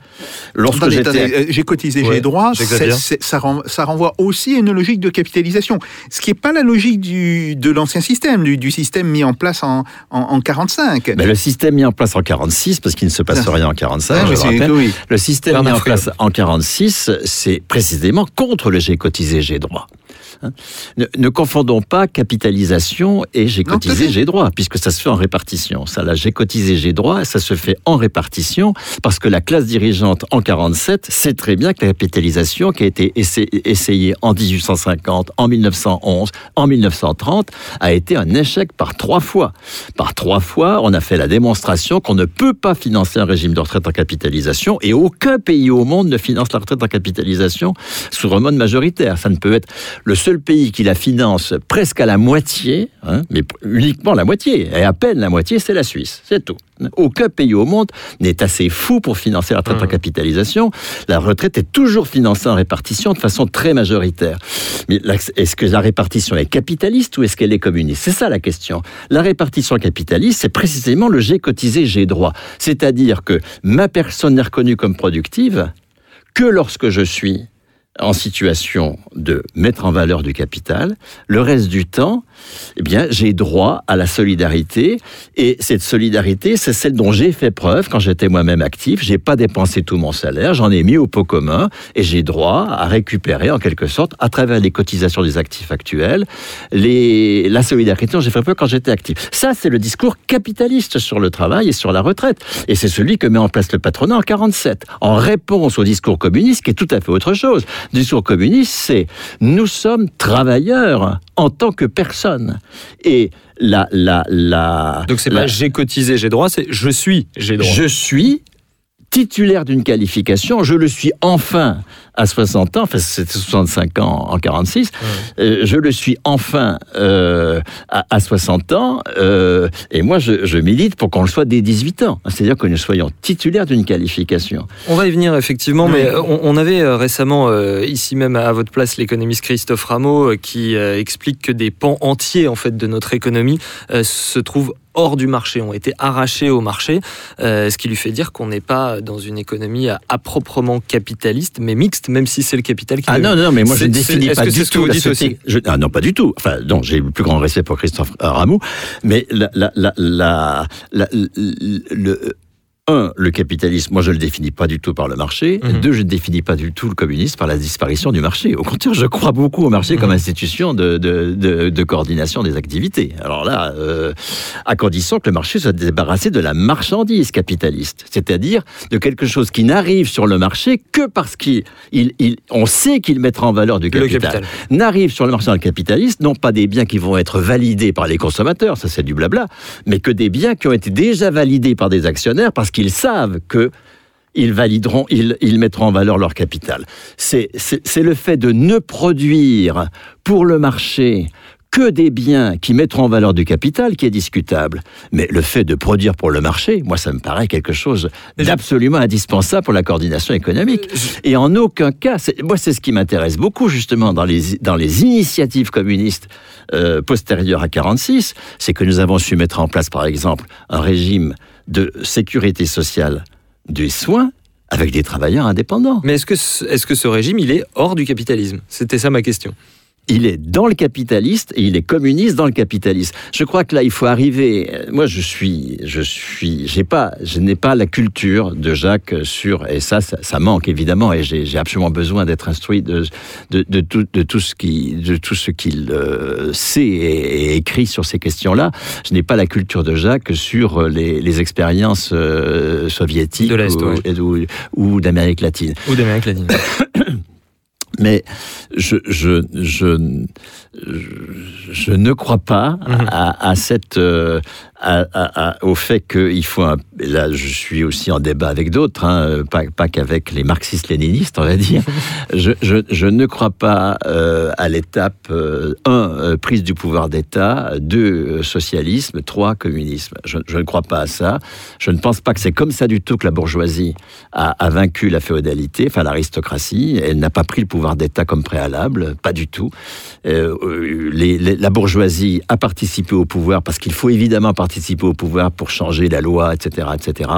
Lorsque Attendez, j'étais attendez, euh, j'ai cotisé, Ouais, j'ai droit, ça, ren- ça renvoie aussi à une logique de capitalisation, ce qui n'est pas la logique du, de l'ancien système, du, du système mis en place en, en, en 45. Ben, le système mis en place en 46, parce qu'il ne se passe Ah. rien en 45, Ah, je mais le c'est- rappelle. oui. Le système Bernard mis en place en 46, c'est précisément contre le j'ai cotisé, j'ai droit. Hein. Ne, ne confondons pas capitalisation et j'ai cotisé, j'ai droit, puisque ça se fait en répartition. Ça, là, j'ai cotisé, j'ai droit, ça se fait en répartition, parce que la classe dirigeante en 47 sait très bien que la capitalisation qui a été essa- essayée en 1850, en 1911, en 1930, a été un échec par trois fois. Par trois fois, on a fait la démonstration qu'on ne peut pas financer un régime de retraite en capitalisation et aucun pays au monde ne finance la retraite en capitalisation sur un mode majoritaire. Ça ne peut être le seul pays qui la finance presque à la moitié, hein, mais uniquement la moitié, et à peine la moitié, c'est la Suisse. C'est tout. Aucun pays au monde n'est assez fou pour financer la retraite en capitalisation. La retraite est toujours financée en répartition de façon très majoritaire. Mais est-ce que la répartition est capitaliste ou est-ce qu'elle est communiste? C'est ça la question. La répartition capitaliste, c'est précisément le j'ai cotisé, j'ai droit. C'est-à-dire que ma personne n'est reconnue comme productive que lorsque je suis en situation de mettre en valeur du capital. Le reste du temps, eh bien, j'ai droit à la solidarité. Et cette solidarité, c'est celle dont j'ai fait preuve quand j'étais moi-même actif. J'ai pas dépensé tout mon salaire, j'en ai mis au pot commun et j'ai droit à récupérer en quelque sorte, à travers les cotisations des actifs actuels, la solidarité dont j'ai fait preuve quand j'étais actif. Ça, c'est le discours capitaliste sur le travail et sur la retraite. Et c'est celui que met en place le patronat en 47, en réponse au discours communiste qui est tout à fait autre chose. Discours communiste, c'est nous sommes travailleurs en tant que personne. Et la, la, la, Donc c'est la- pas j'ai cotisé, j'ai droit, c'est je suis, j'ai droit. je suis titulaire d'une qualification, je le suis enfin à 60 ans, enfin c'était 65 ans en 46, euh, je le suis enfin euh, à, à 60 ans, euh, et moi je, je milite pour qu'on le soit dès 18 ans, c'est-à-dire que nous soyons titulaires d'une qualification. On va y venir effectivement, mais euh, on, on avait récemment ici même à votre place l'économiste Christophe Rameau qui explique que des pans entiers en fait de notre économie se trouvent hors du marché, ont été arrachés au marché, euh, ce qui lui fait dire qu'on n'est pas dans une économie à, à proprement capitaliste, mais mixte, même si c'est le capital qui. Ah non, non, mais moi je ne définis pas du ce que vous dites aussi ah non, pas du tout. Enfin, non, j'ai le plus grand respect pour Christophe Rameau, mais la, la, la, le- un, le capitalisme, moi je le définis pas du tout par le marché. Mhm. Deux, je ne définis pas du tout le communisme par la disparition du marché. Au contraire, je crois beaucoup au marché comme Mhm. institution de, de, de, de coordination des activités. Alors là, euh, à condition que le marché soit débarrassé de la marchandise capitaliste, c'est-à-dire de quelque chose qui n'arrive sur le marché que parce qu'il, il, il- on sait qu'il mettra en valeur du Le capital capital. n'arrivent sur le marché capitaliste non pas des biens qui vont être validés par les consommateurs, ça c'est du blabla, mais que des biens qui ont été déjà validés par des actionnaires parce qu'ils savent que ils valideront, ils, ils mettront en valeur leur capital. C'est le fait de ne produire pour le marché que des biens qui mettront en valeur du capital qui est discutable. Mais le fait de produire pour le marché, moi, ça me paraît quelque chose d'absolument indispensable pour la coordination économique. Et en aucun cas, moi, c'est ce qui m'intéresse beaucoup, justement, dans les, dans les initiatives communistes euh, postérieures à 46, c'est que nous avons su mettre en place, par exemple, un régime de sécurité sociale des soins avec des travailleurs indépendants. Mais est-ce que, ce- est-ce que ce régime, il est hors du capitalisme? C'était ça ma question. Il est dans le capitaliste et il est communiste dans le capitalisme. Je crois que là, il faut arriver. euh, Moi, je suis, je suis, j'ai pas, je n'ai pas la culture de Jacques sur, et ça, ça, ça manque évidemment, et j'ai absolument besoin d'être instruit de, de, de tout, de tout ce qui, de tout ce qu'il euh, sait et, et écrit sur ces questions-là. Je n'ai pas la culture de Jacques sur les, les expériences euh, soviétiques De l'Est, ou, ouais. ou, ou d'Amérique latine. Ou d'Amérique latine. *coughs* Mais je, je, je, je, ne crois pas Mhm. à, à cette, euh, à- à- à- au fait qu'il faut. Un, là, je suis aussi en débat avec d'autres, hein, pas, pas qu'avec les marxistes-léninistes, on va dire. *laughs* je, je, je ne crois pas euh, à l'étape 1, prise du pouvoir d'État, 2, socialisme, 3, communisme. Je, je ne crois pas à ça. Je ne pense pas que c'est comme ça du tout que la bourgeoisie a, a vaincu la féodalité, enfin l'aristocratie. Elle n'a pas pris le pouvoir d'État comme préalable, pas du tout. Euh, euh, les- les- la bourgeoisie a participé au pouvoir parce qu'il faut évidemment participer au pouvoir pour changer la loi, etc., etc.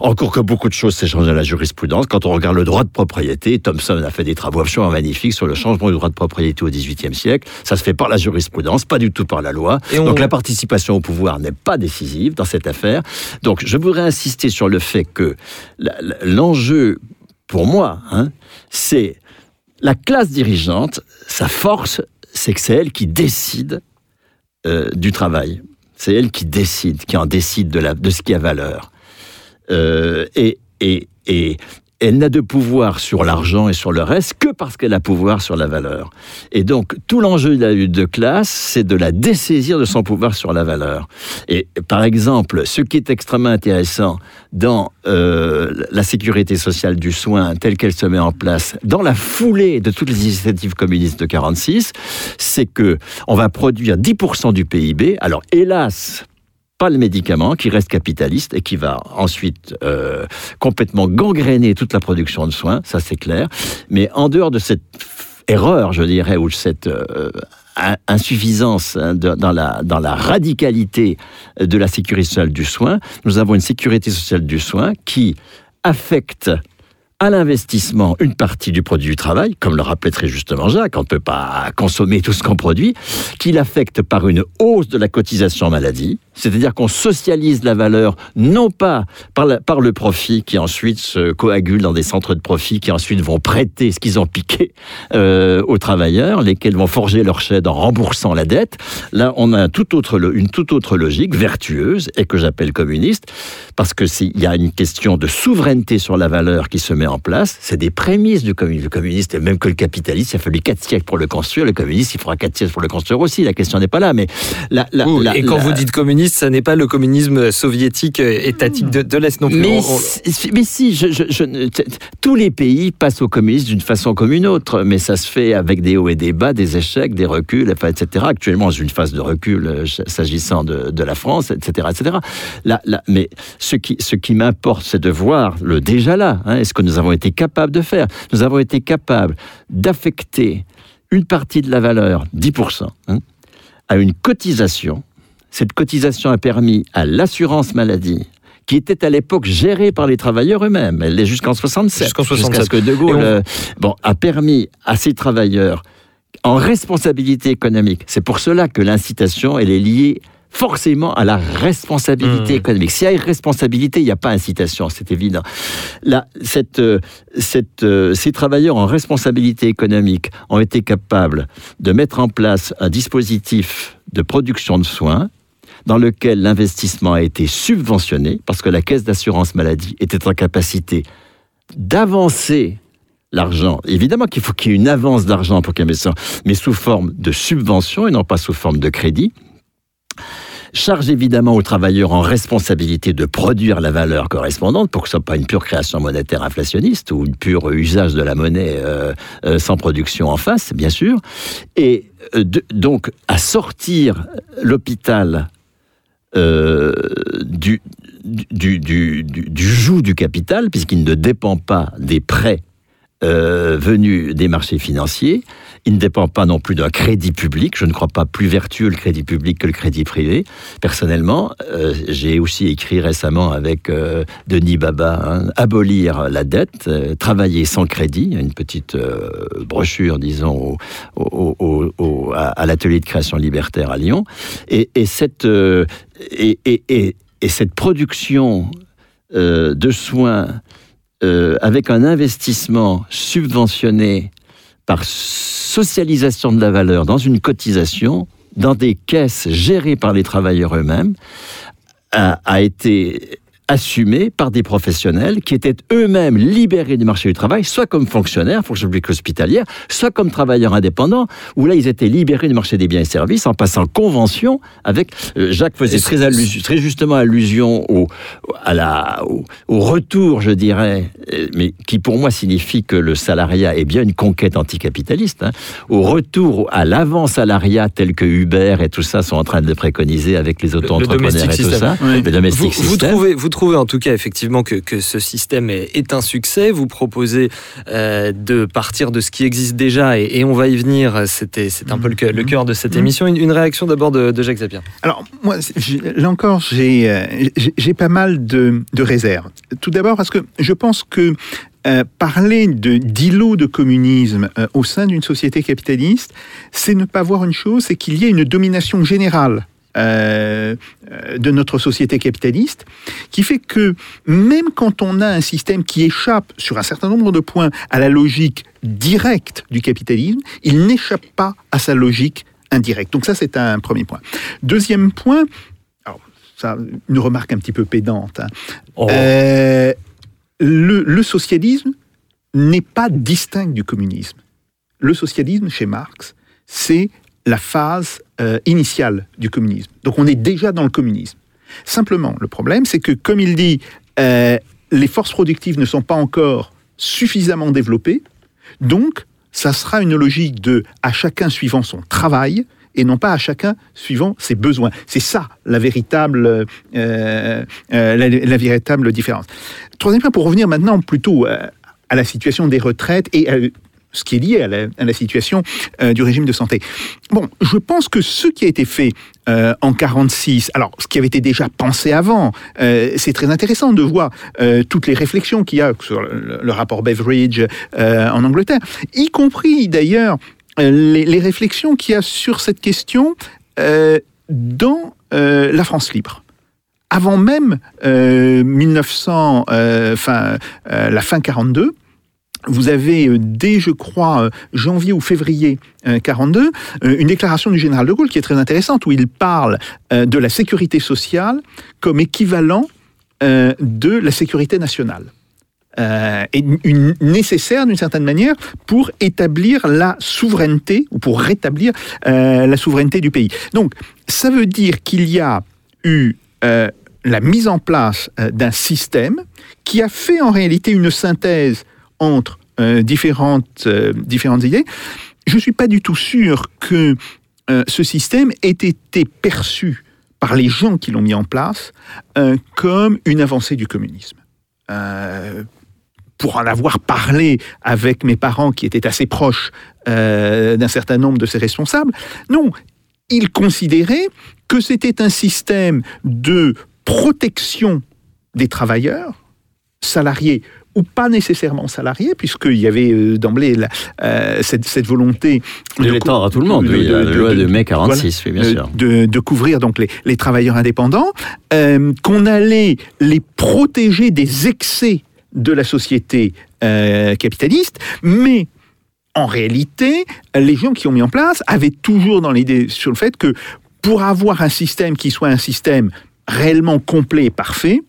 Encore que beaucoup de choses s'est changé dans la jurisprudence. Quand on regarde le droit de propriété, Thomson a fait des travaux absolument magnifiques sur le changement du droit de propriété au XVIIIe siècle. Ça se fait par la jurisprudence, pas du tout par la loi. Et on- Donc la participation au pouvoir n'est pas décisive dans cette affaire. Donc je voudrais insister sur le fait que l'enjeu, pour moi, hein, c'est la classe dirigeante, sa force, c'est que c'est elle qui décide euh, du travail. C'est elle qui décide, qui en décide de, la, de ce qui a valeur. Euh, elle n'a de pouvoir sur l'argent et sur le reste que parce qu'elle a pouvoir sur la valeur. Et donc, tout l'enjeu de la lutte de classe, c'est de la dessaisir de son pouvoir sur la valeur. Et par exemple, ce qui est extrêmement intéressant dans euh, la sécurité sociale du soin telle qu'elle se met en place, dans la foulée de toutes les initiatives communistes de 46, c'est que on va produire 10% du PIB. Alors, hélas, pas le médicament qui reste capitaliste et qui va ensuite euh, complètement gangréner toute la production de soins, ça c'est clair. Mais en dehors de cette erreur, je dirais, ou de cette euh, in- insuffisance hein, dans, la, dans la radicalité de la sécurité sociale du soin, nous avons une sécurité sociale du soin qui affecte à l'investissement une partie du produit du travail, comme le rappelait très justement Jacques, on ne peut pas consommer tout ce qu'on produit, qui l'affecte par une hausse de la cotisation maladie, c'est-à-dire qu'on socialise la valeur non pas par, le profit qui ensuite se coagule dans des centres de profit qui ensuite vont prêter ce qu'ils ont piqué euh, aux travailleurs, lesquels vont forger leur chaîne en remboursant la dette. Là, on a une toute autre logique vertueuse et que j'appelle communiste, parce que s'il y a une question de souveraineté sur la valeur qui se met en place, c'est des prémices du communisme. Le communiste, et même que le capitaliste, il a fallu quatre siècles pour le construire. Le communiste, il faudra quatre siècles pour le construire aussi. La question n'est pas là, mais la, la- Ouh, la- et quand vous dites communiste, ça n'est pas le communisme soviétique euh, étatique de, de l'Est non plus. mais, On- on- si- mais si, je, je- je ne- t- t- tous les pays passent au communisme d'une façon comme une autre, mais ça se fait avec des hauts et des bas, des échecs, des reculs, etc. Actuellement, j'ai une phase de recul euh, s'agissant de, de la France, etc. etc. Là, là, mais ce qui, ce qui m'importe, c'est de voir le déjà là. Hein, Est-ce que nous avons été capables de faire Nous avons été capables d'affecter une partie de la valeur, 10%, hein, à une cotisation. Cette cotisation a permis à l'assurance maladie, qui était à l'époque gérée par les travailleurs eux-mêmes, elle l'est jusqu'en 67, Jusqu'en 67. jusqu'à ce que De Gaulle on- euh, bon, a permis à ces travailleurs en responsabilité économique. C'est pour cela que l'incitation, elle est liée forcément à la responsabilité Mmh. économique. S'il y a irresponsabilité, il n'y a pas incitation, c'est évident. Là, cette, euh, cette, euh, ces travailleurs en responsabilité économique ont été capables de mettre en place un dispositif de production de soins dans lequel l'investissement a été subventionné parce que la caisse d'assurance maladie était en capacité d'avancer l'argent. Évidemment qu'il faut qu'il y ait une avance d'argent pour qu'il y ait un investissement, mais sous forme de subvention et non pas sous forme de crédit. Charge évidemment aux travailleurs en responsabilité de produire la valeur correspondante pour que ce soit pas une pure création monétaire inflationniste ou une pure usage de la monnaie euh, euh, sans production en face, bien sûr. Et euh, donc à sortir l'hôpital du, joug du capital, puisqu'il ne dépend pas des prêts euh, venu des marchés financiers. Il ne dépend pas non plus d'un crédit public. Je ne crois pas plus vertueux le crédit public que le crédit privé. Personnellement, euh, j'ai aussi écrit récemment avec euh, Denis Baba hein, abolir la dette, euh, travailler sans crédit. Une petite brochure, disons, au- à, l'atelier de création libertaire à Lyon. Et, et cette et, et- et- et cette production de soins avec un investissement subventionné par socialisation de la valeur dans une cotisation, dans des caisses gérées par les travailleurs eux-mêmes, a, été assumé par des professionnels qui étaient eux-mêmes libérés du marché du travail, soit comme fonctionnaires, fonction publique hospitalière, soit comme travailleurs indépendants, où là ils étaient libérés du marché des biens et services en passant convention avec. euh, Jacques faisait très, c'est- allusion- très justement allusion au, à la, au, au retour, je dirais, euh, mais qui pour moi signifie que le salariat est bien une conquête anticapitaliste, hein, au retour à l'avant-salariat tel que Uber et tout ça sont en train de le préconiser avec les auto-entrepreneurs et tout ça, Oui. le domestic Vous, vous trouvez, vous trouvez en tout cas effectivement que, que ce système est, est un succès. Vous proposez euh, de partir de ce qui existe déjà et, et on va y venir. C'était, c'est un peu le, cœur- le cœur de cette Mhm. émission. Une, une réaction d'abord de, de Jacques Zapier. Alors, moi, là encore, j'ai euh, pas mal de, de réserves. Tout d'abord parce que je pense que euh, parler de d'îlot de communisme euh, au sein d'une société capitaliste, c'est ne pas voir une chose, c'est qu'il y a une domination générale euh, de notre société capitaliste, qui fait que même quand on a un système qui échappe sur un certain nombre de points à la logique directe du capitalisme, il n'échappe pas à sa logique indirecte. Donc ça, c'est un premier point. Deuxième point, alors ça, une remarque un petit peu pédante. hein. Oh. Euh, le, le socialisme n'est pas distinct du communisme. Le socialisme, chez Marx, c'est la phase euh, initiale du communisme. Donc on est déjà dans le communisme. Simplement, le problème, c'est que, comme il dit, euh, les forces productives ne sont pas encore suffisamment développées, donc ça sera une logique de à chacun suivant son travail et non pas à chacun suivant ses besoins. C'est ça la véritable, euh, la, véritable différence. Troisième point, pour revenir maintenant plutôt à la situation des retraites et ce qui est lié à la, situation euh, du régime de santé. Bon, je pense que ce qui a été fait euh, en 46, alors ce qui avait été déjà pensé avant, euh, c'est très intéressant de voir toutes les réflexions qu'il y a sur le, rapport Beveridge en Angleterre, y compris d'ailleurs les, réflexions qu'il y a sur cette question dans la France libre avant même euh, 1900, euh, fin, la fin 42, vous avez euh, dès, je crois, euh, janvier ou février euh, 42, euh, une déclaration du général de Gaulle qui est très intéressante, où il parle de la sécurité sociale comme équivalent de la sécurité nationale. Et nécessaire d'une certaine manière pour établir la souveraineté ou pour rétablir la souveraineté du pays. Donc, ça veut dire qu'il y a eu la mise en place d'un système qui a fait en réalité une synthèse entre euh, différentes, euh, différentes idées. Je ne suis pas du tout sûr que euh, ce système ait été perçu par les gens qui l'ont mis en place comme une avancée du communisme. Pour en avoir parlé avec mes parents qui étaient assez proches d'un certain nombre de ces responsables, non, ils considéraient que c'était un système de protection des travailleurs, salariés ou pas nécessairement salariés, puisqu'il y avait euh, d'emblée euh, cette, cette volonté De l'étendre à tout le monde, de- oui, de- la de- loi de- mai 46, oui, bien sûr. de, de couvrir donc les, les travailleurs indépendants, euh, qu'on allait les protéger des excès de la société euh, capitaliste, mais en réalité, les gens qui ont mis en place avaient toujours dans l'idée sur le fait que pour avoir un système qui soit un système réellement complet et parfait,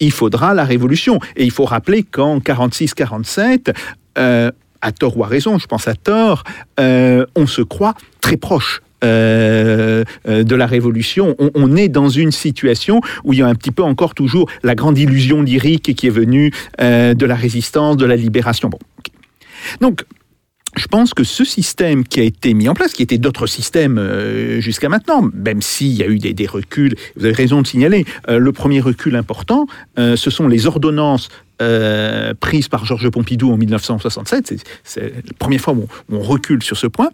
il faudra la révolution. Et il faut rappeler qu'en 46-47, euh, à tort ou à raison, je pense à tort, euh, on se croit très proche. euh, de la révolution, on, est dans une situation où il y a un petit peu encore toujours la grande illusion lyrique qui est venue de la résistance, de la libération. Bon, donc je pense que ce système qui a été mis en place, qui était d'autres systèmes euh, jusqu'à maintenant, même s'il y a eu des, reculs, vous avez raison de signaler, euh, le premier recul important, euh, ce sont les ordonnances euh, prise par Georges Pompidou en 1967. C'est- la première fois où on recule sur ce point.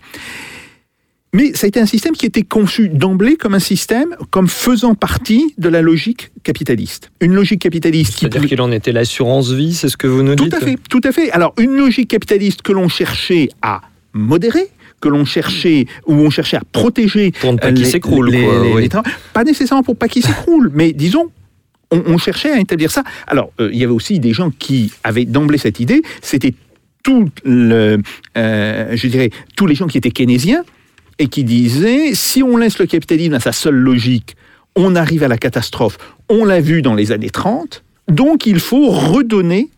Mais ça a été un système qui était conçu d'emblée comme un système, comme faisant partie de la logique capitaliste. Une logique capitaliste qui C'est-à-dire qu'il en était l'assurance vie, c'est ce que vous nous tout dites à fait, tout à fait. Alors, une logique capitaliste que l'on cherchait à modérer, que l'on cherchait, où on cherchait à protéger. Pour ne pas qu'il les- s'écroule, oui. Pas nécessairement pour pas qu'il s'écroule, mais disons. On, on cherchait à établir ça. Alors, euh, il y avait aussi des gens qui avaient d'emblée cette idée. C'était tout le, euh, je dirais, tous les gens qui étaient keynésiens et qui disaient si on laisse le capitalisme à sa seule logique, on arrive à la catastrophe. On l'a vu dans les années 30. Donc, il faut redonner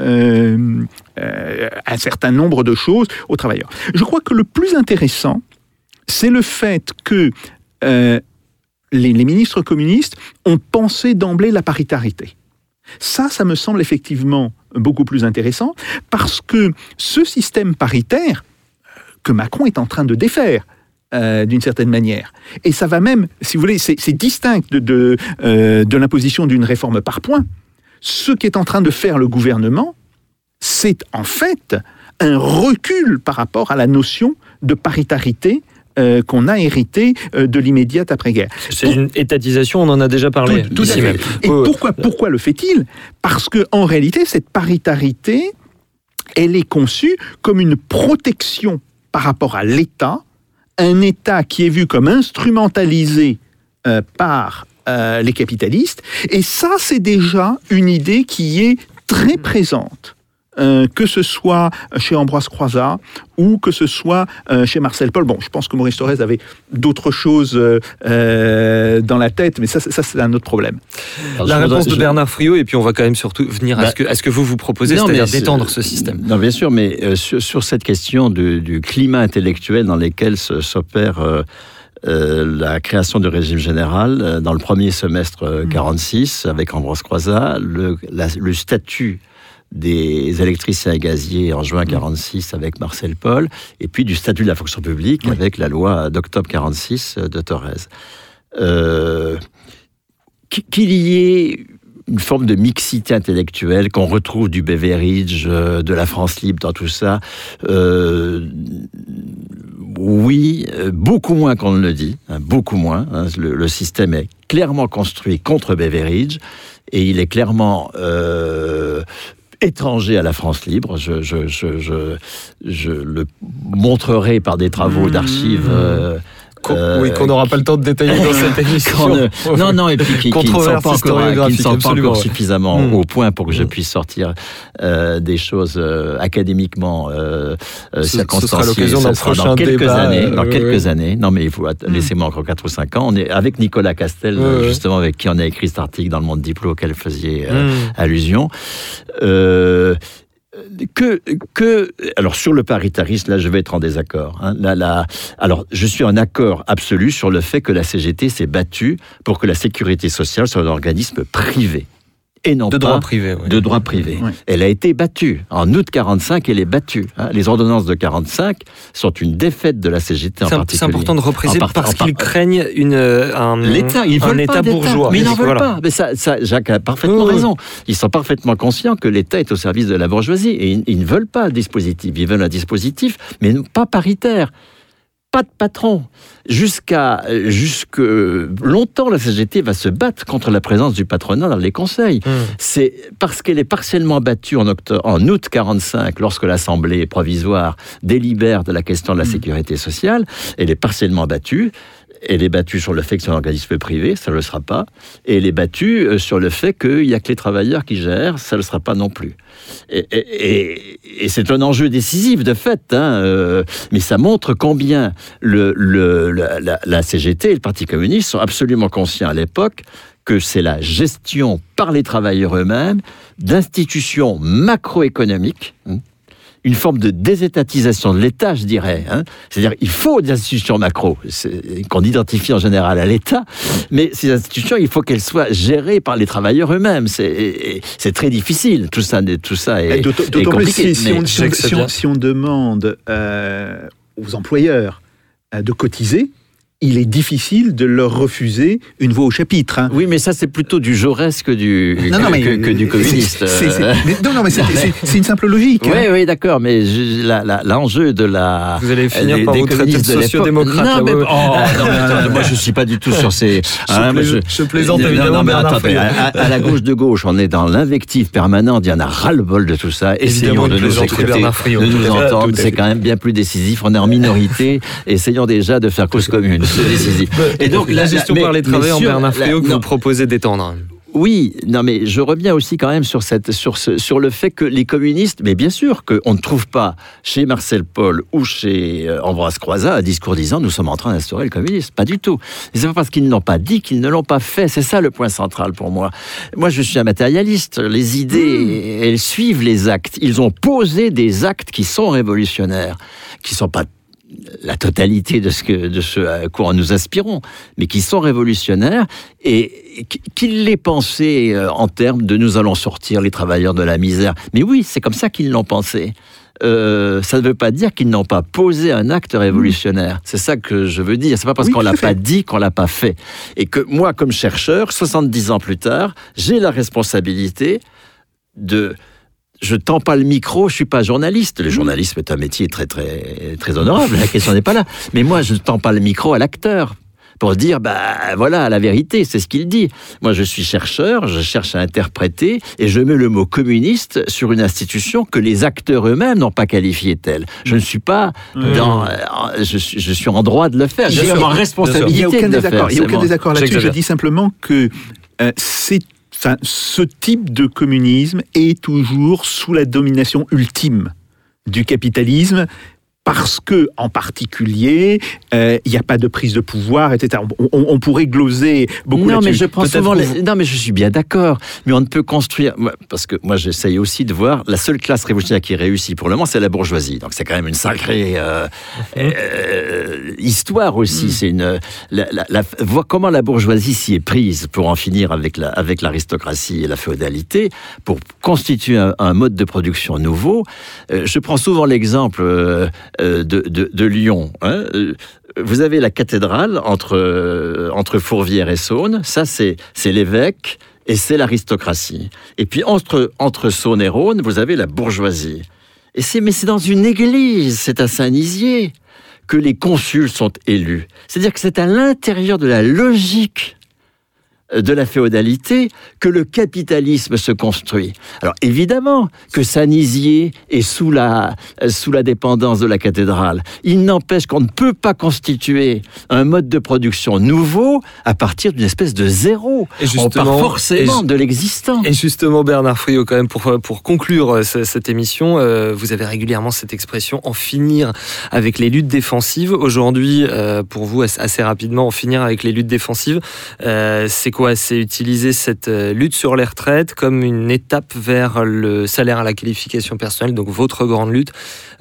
euh, euh, un certain nombre de choses aux travailleurs. Je crois que le plus intéressant, c'est le fait que euh, les, les ministres communistes ont pensé d'emblée la paritarité. Ça, ça me semble effectivement beaucoup plus intéressant parce que ce système paritaire que Macron est en train de défaire, euh, d'une certaine manière. Et ça va même, si vous voulez, c'est distinct de, de, euh, de l'imposition d'une réforme par points. Ce qu'est en train de faire le gouvernement, c'est en fait un recul par rapport à la notion de paritarité euh, qu'on a hérité euh, de l'immédiate après-guerre. C'est une étatisation, on en a déjà parlé. Tout, tout à ici fait. même. Et pourquoi, pourquoi le fait-il? Parce que en réalité, cette paritarité, elle est conçue comme une protection par rapport à l'État, un État qui est vu comme instrumentalisé euh, par euh, les capitalistes. Et ça, c'est déjà une idée qui est très présente. Euh, que ce soit chez Ambroise Croizat ou que ce soit euh, chez Marcel Paul. Bon, je pense que Maurice Thorez avait d'autres choses euh, dans la tête, mais ça, c'est- ça c'est un autre problème. Alors, La voudrais- réponse de je- Bernard Friot, et puis on va quand même surtout venir à, Bah, ce, que, à ce que vous vous proposez, c'est-à-dire d'étendre ce système. Non, bien sûr, mais euh, sur, sur cette question du, du climat intellectuel dans lequel s'opère euh, la création du régime général, euh, dans le premier semestre euh, 46, avec Ambroise Croizat, le, la- le statut des électriciens et gaziers en juin 46 avec Marcel Paul, et puis du statut de la fonction publique avec la loi d'octobre 46 de Thorez. Euh, qu- qu'il y ait une forme de mixité intellectuelle qu'on retrouve du Beveridge, euh, de la France libre dans tout ça. euh, oui, euh, beaucoup moins qu'on ne le dit, hein, beaucoup moins. hein. le, le système est clairement construit contre Beveridge et il est clairement euh, étranger à la France libre. Je, je, je, je, je le montrerai par des travaux d'archives. euh, Qu'on- euh, oui, qu'on n'aura pas le temps de détailler dans cette *laughs* émission. non, non, et puis qui, qui ne sont pas encore, qui sont pas encore suffisamment Mm. au point pour que je puisse sortir euh, des choses euh, académiquement euh, euh, Ce- ce sera circonstanciées. l'occasion dans prochain quelques débat, années. euh, dans ouais, quelques ouais. années. Non, mais il faut att- Mm. laissez-moi encore 4 ou 5 ans. On est avec Nicolas Castel, euh, ouais. justement, avec qui on a écrit cet article dans le Monde Diplo auquel faisiez euh, Mm. allusion. Que, que, alors sur le paritarisme, là, je vais être en désaccord. hein. Là, là, alors, je suis en accord absolu sur le fait que la CGT s'est battue pour que la sécurité sociale soit un organisme privé et non De pas droit privé. oui. de droit privé. Elle a été battue. En août 45, elle est battue. hein. Les ordonnances de 45 sont une défaite de la CGT en C'est particulier. c'est important de repréciser parce qu'ils craignent une, euh, un, L'État, ils un veulent État pas d'État. bourgeois. Mais ils n'en veulent Voilà. pas. Mais ça, ça, Jacques a parfaitement Oui, oui. raison. Ils sont parfaitement conscients que l'État est au service de la bourgeoisie et ils, ils ne veulent pas un dispositif. Ils veulent un dispositif, mais pas paritaire. Pas de patron. Jusqu'à jusque longtemps, la CGT va se battre contre la présence du patronat dans les conseils. Mm. C'est parce qu'elle est partiellement battue en, octobre, en août 45, lorsque l'Assemblée provisoire délibère de la question de la sécurité sociale. Elle est partiellement battue. Elle est battue sur le fait que c'est un organisme privé, ça ne le sera pas. Et elle est battue euh, sur le fait qu'il n'y a que les travailleurs qui gèrent, ça ne le sera pas non plus. Et, c'est un enjeu décisif de fait, hein, euh, mais ça montre combien la CGT et le Parti communiste sont absolument conscients à l'époque que c'est la gestion par les travailleurs eux-mêmes d'institutions macroéconomiques, hein, une forme de désétatisation de l'État, je dirais. hein. C'est-à-dire il faut des institutions macro, qu'on identifie en général à l'État, mais ces institutions, il faut qu'elles soient gérées par les travailleurs eux-mêmes. C'est très difficile, tout ça, tout ça est, est compliqué. si, mais- si on- si on demande euh, aux employeurs euh, de cotiser, il est difficile de leur refuser une voix au chapitre. hein. Oui, mais ça, c'est plutôt du Jaurès que du, Non, non, que, mais que- que du communiste. c'est- c'est- Euh, mais- non, non, mais c'est- c'est c'est une simple logique. hein. Oui, oui, d'accord, mais je- la- la- l'enjeu de la. Vous allez finir des- par des vous traiter de sociodémocrate, Non, mais, oh, *laughs* non, mais attends, moi, je suis pas du tout sur ces. hein, moi, plais- je plaisante, Non, évidemment, Non, mais Friot. à, à la gauche de gauche, on est dans l'invective permanente. Il y en a ras-le-bol de tout ça. Essayons de nous écouter, de nous entendre. C'est quand même bien plus décisif. On est en minorité. *laughs* Essayons déjà de faire cause commune. *laughs* Décisif. Et donc, la gestion par les travailleurs, Bernard Friot, que non, vous proposez d'étendre. oui, non, mais je reviens aussi quand même sur, cette, sur, ce, sur le fait que les communistes, mais bien sûr qu'on ne trouve pas chez Marcel Paul ou chez euh, Ambroise Croizat un discours disant nous sommes en train d'instaurer le communisme. Pas du tout. C'est pas parce qu'ils ne l'ont pas dit qu'ils ne l'ont pas fait. C'est ça le point central pour moi. Moi, je suis un matérialiste. Les idées, elles suivent les actes. Ils ont posé des actes qui sont révolutionnaires, qui sont pas la totalité de ce, que, de ce à quoi nous aspirons, mais qui sont révolutionnaires et qui- qu'ils l'aient pensé euh, en termes de nous allons sortir les travailleurs de la misère. Mais oui, c'est comme ça qu'ils l'ont pensé. Euh, ça ne veut pas dire qu'ils n'ont pas posé un acte révolutionnaire. C'est ça que je veux dire. C'est pas parce Oui, qu'on l'a pas dit qu'on l'a pas fait. Et que moi, comme chercheur, 70 ans plus tard, j'ai la responsabilité de je tends pas le micro, je suis pas journaliste. Le journalisme est un métier très très très honorable. La question n'est pas là. Mais moi, je ne tends pas le micro à l'acteur pour dire bah voilà la vérité, c'est ce qu'il dit. Moi, je suis chercheur, je cherche à interpréter et je mets le mot communiste sur une institution que les acteurs eux-mêmes n'ont pas qualifiée telle. Je ne suis pas dans, euh, je suis, je suis en droit de le faire. J'ai ma Il n'y responsabilité a aucun désaccord. Il y a aucun désaccord là-dessus. Je dis simplement que euh, c'est, ce type de communisme est toujours sous la domination ultime du capitalisme. Parce que, en particulier, euh, il n'y a pas de prise de pouvoir, etc. On, on- on pourrait gloser beaucoup non, mais je prends souvent. les- Non, mais je suis bien d'accord. Mais on ne peut construire. Parce que moi, j'essaye aussi de voir la seule classe révolutionnaire qui réussit pour le moment, c'est la bourgeoisie. Donc c'est quand même une sacrée euh, euh, histoire aussi. C'est une. La, la- la- voir comment la bourgeoisie s'y est prise pour en finir avec la avec l'aristocratie et la féodalité, pour constituer un, un mode de production nouveau. Je prends souvent l'exemple de, de, Lyon. hein. Euh, vous avez la cathédrale entre, euh, entre Fourvière et Saône, ça c'est c'est l'évêque et c'est l'aristocratie. Et puis entre, entre Saône et Rhône, vous avez la bourgeoisie. Et c'est mais c'est dans une église, c'est à Saint-Nizier que les consuls sont élus. C'est-à-dire que c'est à l'intérieur de la logique de la féodalité que le capitalisme se construit. Alors évidemment que Saint-Nizier est sous la, euh, sous la dépendance de la cathédrale. Il n'empêche qu'on ne peut pas constituer un mode de production nouveau à partir d'une espèce de zéro. Et On part justement- forcément et- de l'existant. Et justement, Bernard Friot, quand même, pour, pour conclure euh, ce- cette émission, euh, vous avez régulièrement cette expression en finir avec les luttes défensives. Aujourd'hui, euh, pour vous, assez- assez rapidement, en finir avec les luttes défensives, euh, c'est C'est utiliser cette euh, lutte sur les retraites comme une étape vers le salaire à la qualification personnelle, donc votre grande lutte,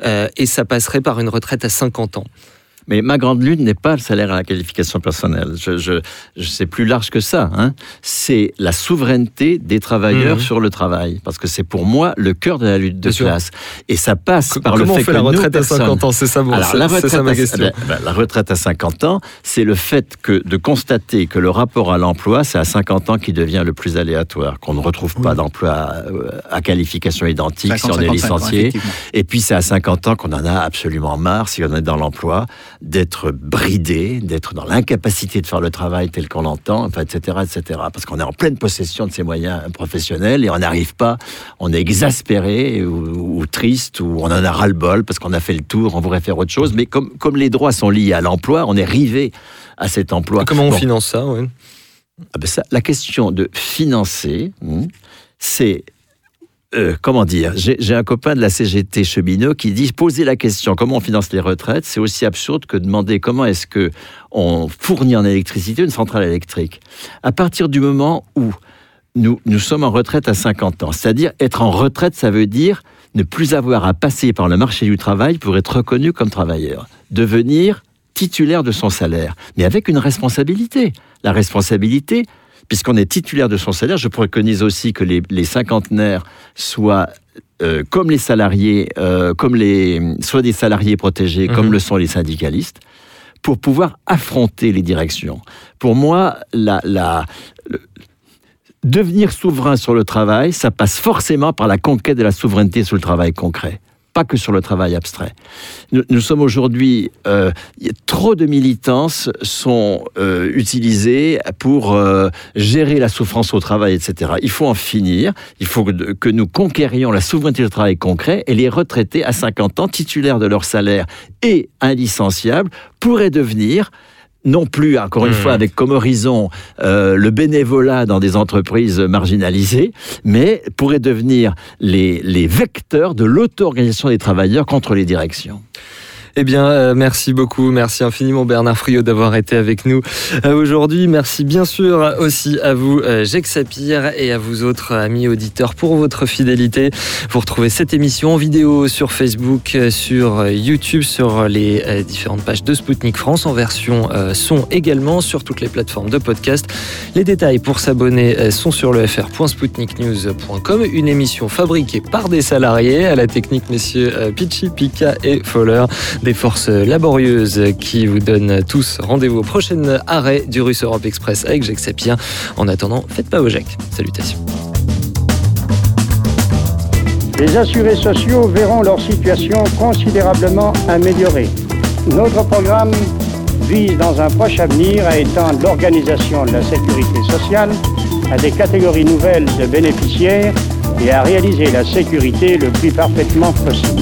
euh, et ça passerait par une retraite à 50 ans. Mais ma grande lutte n'est pas le salaire à la qualification personnelle. Je, je, je c'est plus large que ça. Hein. C'est la souveraineté des travailleurs Mhm. sur le travail, parce que c'est pour moi le cœur de la lutte de Bien sûr. classe. Et ça passe par le on fait fait que la retraite à personnes- 50 ans? C'est ça, bon, Alors, la c'est retraite, ça ma à, question. ben, la retraite à 50 ans, c'est le fait que de constater que le rapport à l'emploi, c'est à 50 ans qui devient le plus aléatoire, qu'on ne retrouve pas d'emploi euh, à qualification identique si 50, on est 55 ans, licencié. Et puis c'est à 50 ans qu'on en a absolument marre, si on est dans l'emploi, d'être bridé, d'être dans l'incapacité de faire le travail tel qu'on l'entend, enfin, etc., etc. Parce qu'on est en pleine possession de ses moyens professionnels et on n'arrive pas, on est exaspéré ou, ou triste ou on en a ras-le-bol parce qu'on a fait le tour, on voudrait faire autre chose. Mais comme, comme les droits sont liés à l'emploi, on est rivé à cet emploi. Comment on Bon. finance ça ouais? Ah ben ça, la question de financer, hmm, c'est euh, comment dire J'ai un copain de la CGT cheminot qui dit poser la question comment on finance les retraites, c'est aussi absurde que demander comment est-ce que on fournit en électricité une centrale électrique. À partir du moment où nous, nous sommes en retraite à 50 ans, c'est-à-dire être en retraite, ça veut dire ne plus avoir à passer par le marché du travail pour être reconnu comme travailleur, devenir titulaire de son salaire, mais avec une responsabilité. La responsabilité, puisqu'on est titulaire de son salaire, je préconise aussi que les, les cinquantenaires soient euh, comme les salariés, euh, comme les, soit des salariés protégés, comme Mhm. le sont les syndicalistes, pour pouvoir affronter les directions. Pour moi, la, la, le- devenir souverain sur le travail, ça passe forcément par la conquête de la souveraineté sur le travail concret, pas que sur le travail abstrait. Nous, sommes aujourd'hui, euh, trop de militances sont euh, utilisées pour euh, gérer la souffrance au travail, etc. Il faut en finir. Il faut que, que nous conquérions la souveraineté du travail concret et les retraités à 50 ans, titulaires de leur salaire et indissociables, pourraient devenir non plus, encore une Mmh. fois, avec comme horizon euh, le bénévolat dans des entreprises marginalisées, mais pourraient devenir les, les vecteurs de l'auto-organisation des travailleurs contre les directions. Eh bien, euh, merci beaucoup, merci infiniment Bernard Friot d'avoir été avec nous euh, aujourd'hui. Merci bien sûr aussi à vous, euh, Jacques Sapir, et à vous autres amis auditeurs pour votre fidélité. Vous retrouvez cette émission en vidéo sur Facebook, sur YouTube, sur les différentes pages de Spoutnik France, en version son également sur toutes les plateformes de podcast. Les détails pour s'abonner sont sur le fr.spoutniknews.com. Une émission fabriquée par des salariés à la technique, messieurs Pichi, Pika et Foller des forces laborieuses qui vous donnent tous rendez-vous au prochain arrêt du Russe Europe Express avec Jacques Sapir. En attendant, faites pas au Jacques. Salutations. Les assurés sociaux verront leur situation considérablement améliorée. Notre programme vise dans un proche avenir à étendre l'organisation de la sécurité sociale à des catégories nouvelles de bénéficiaires et à réaliser la sécurité le plus parfaitement possible.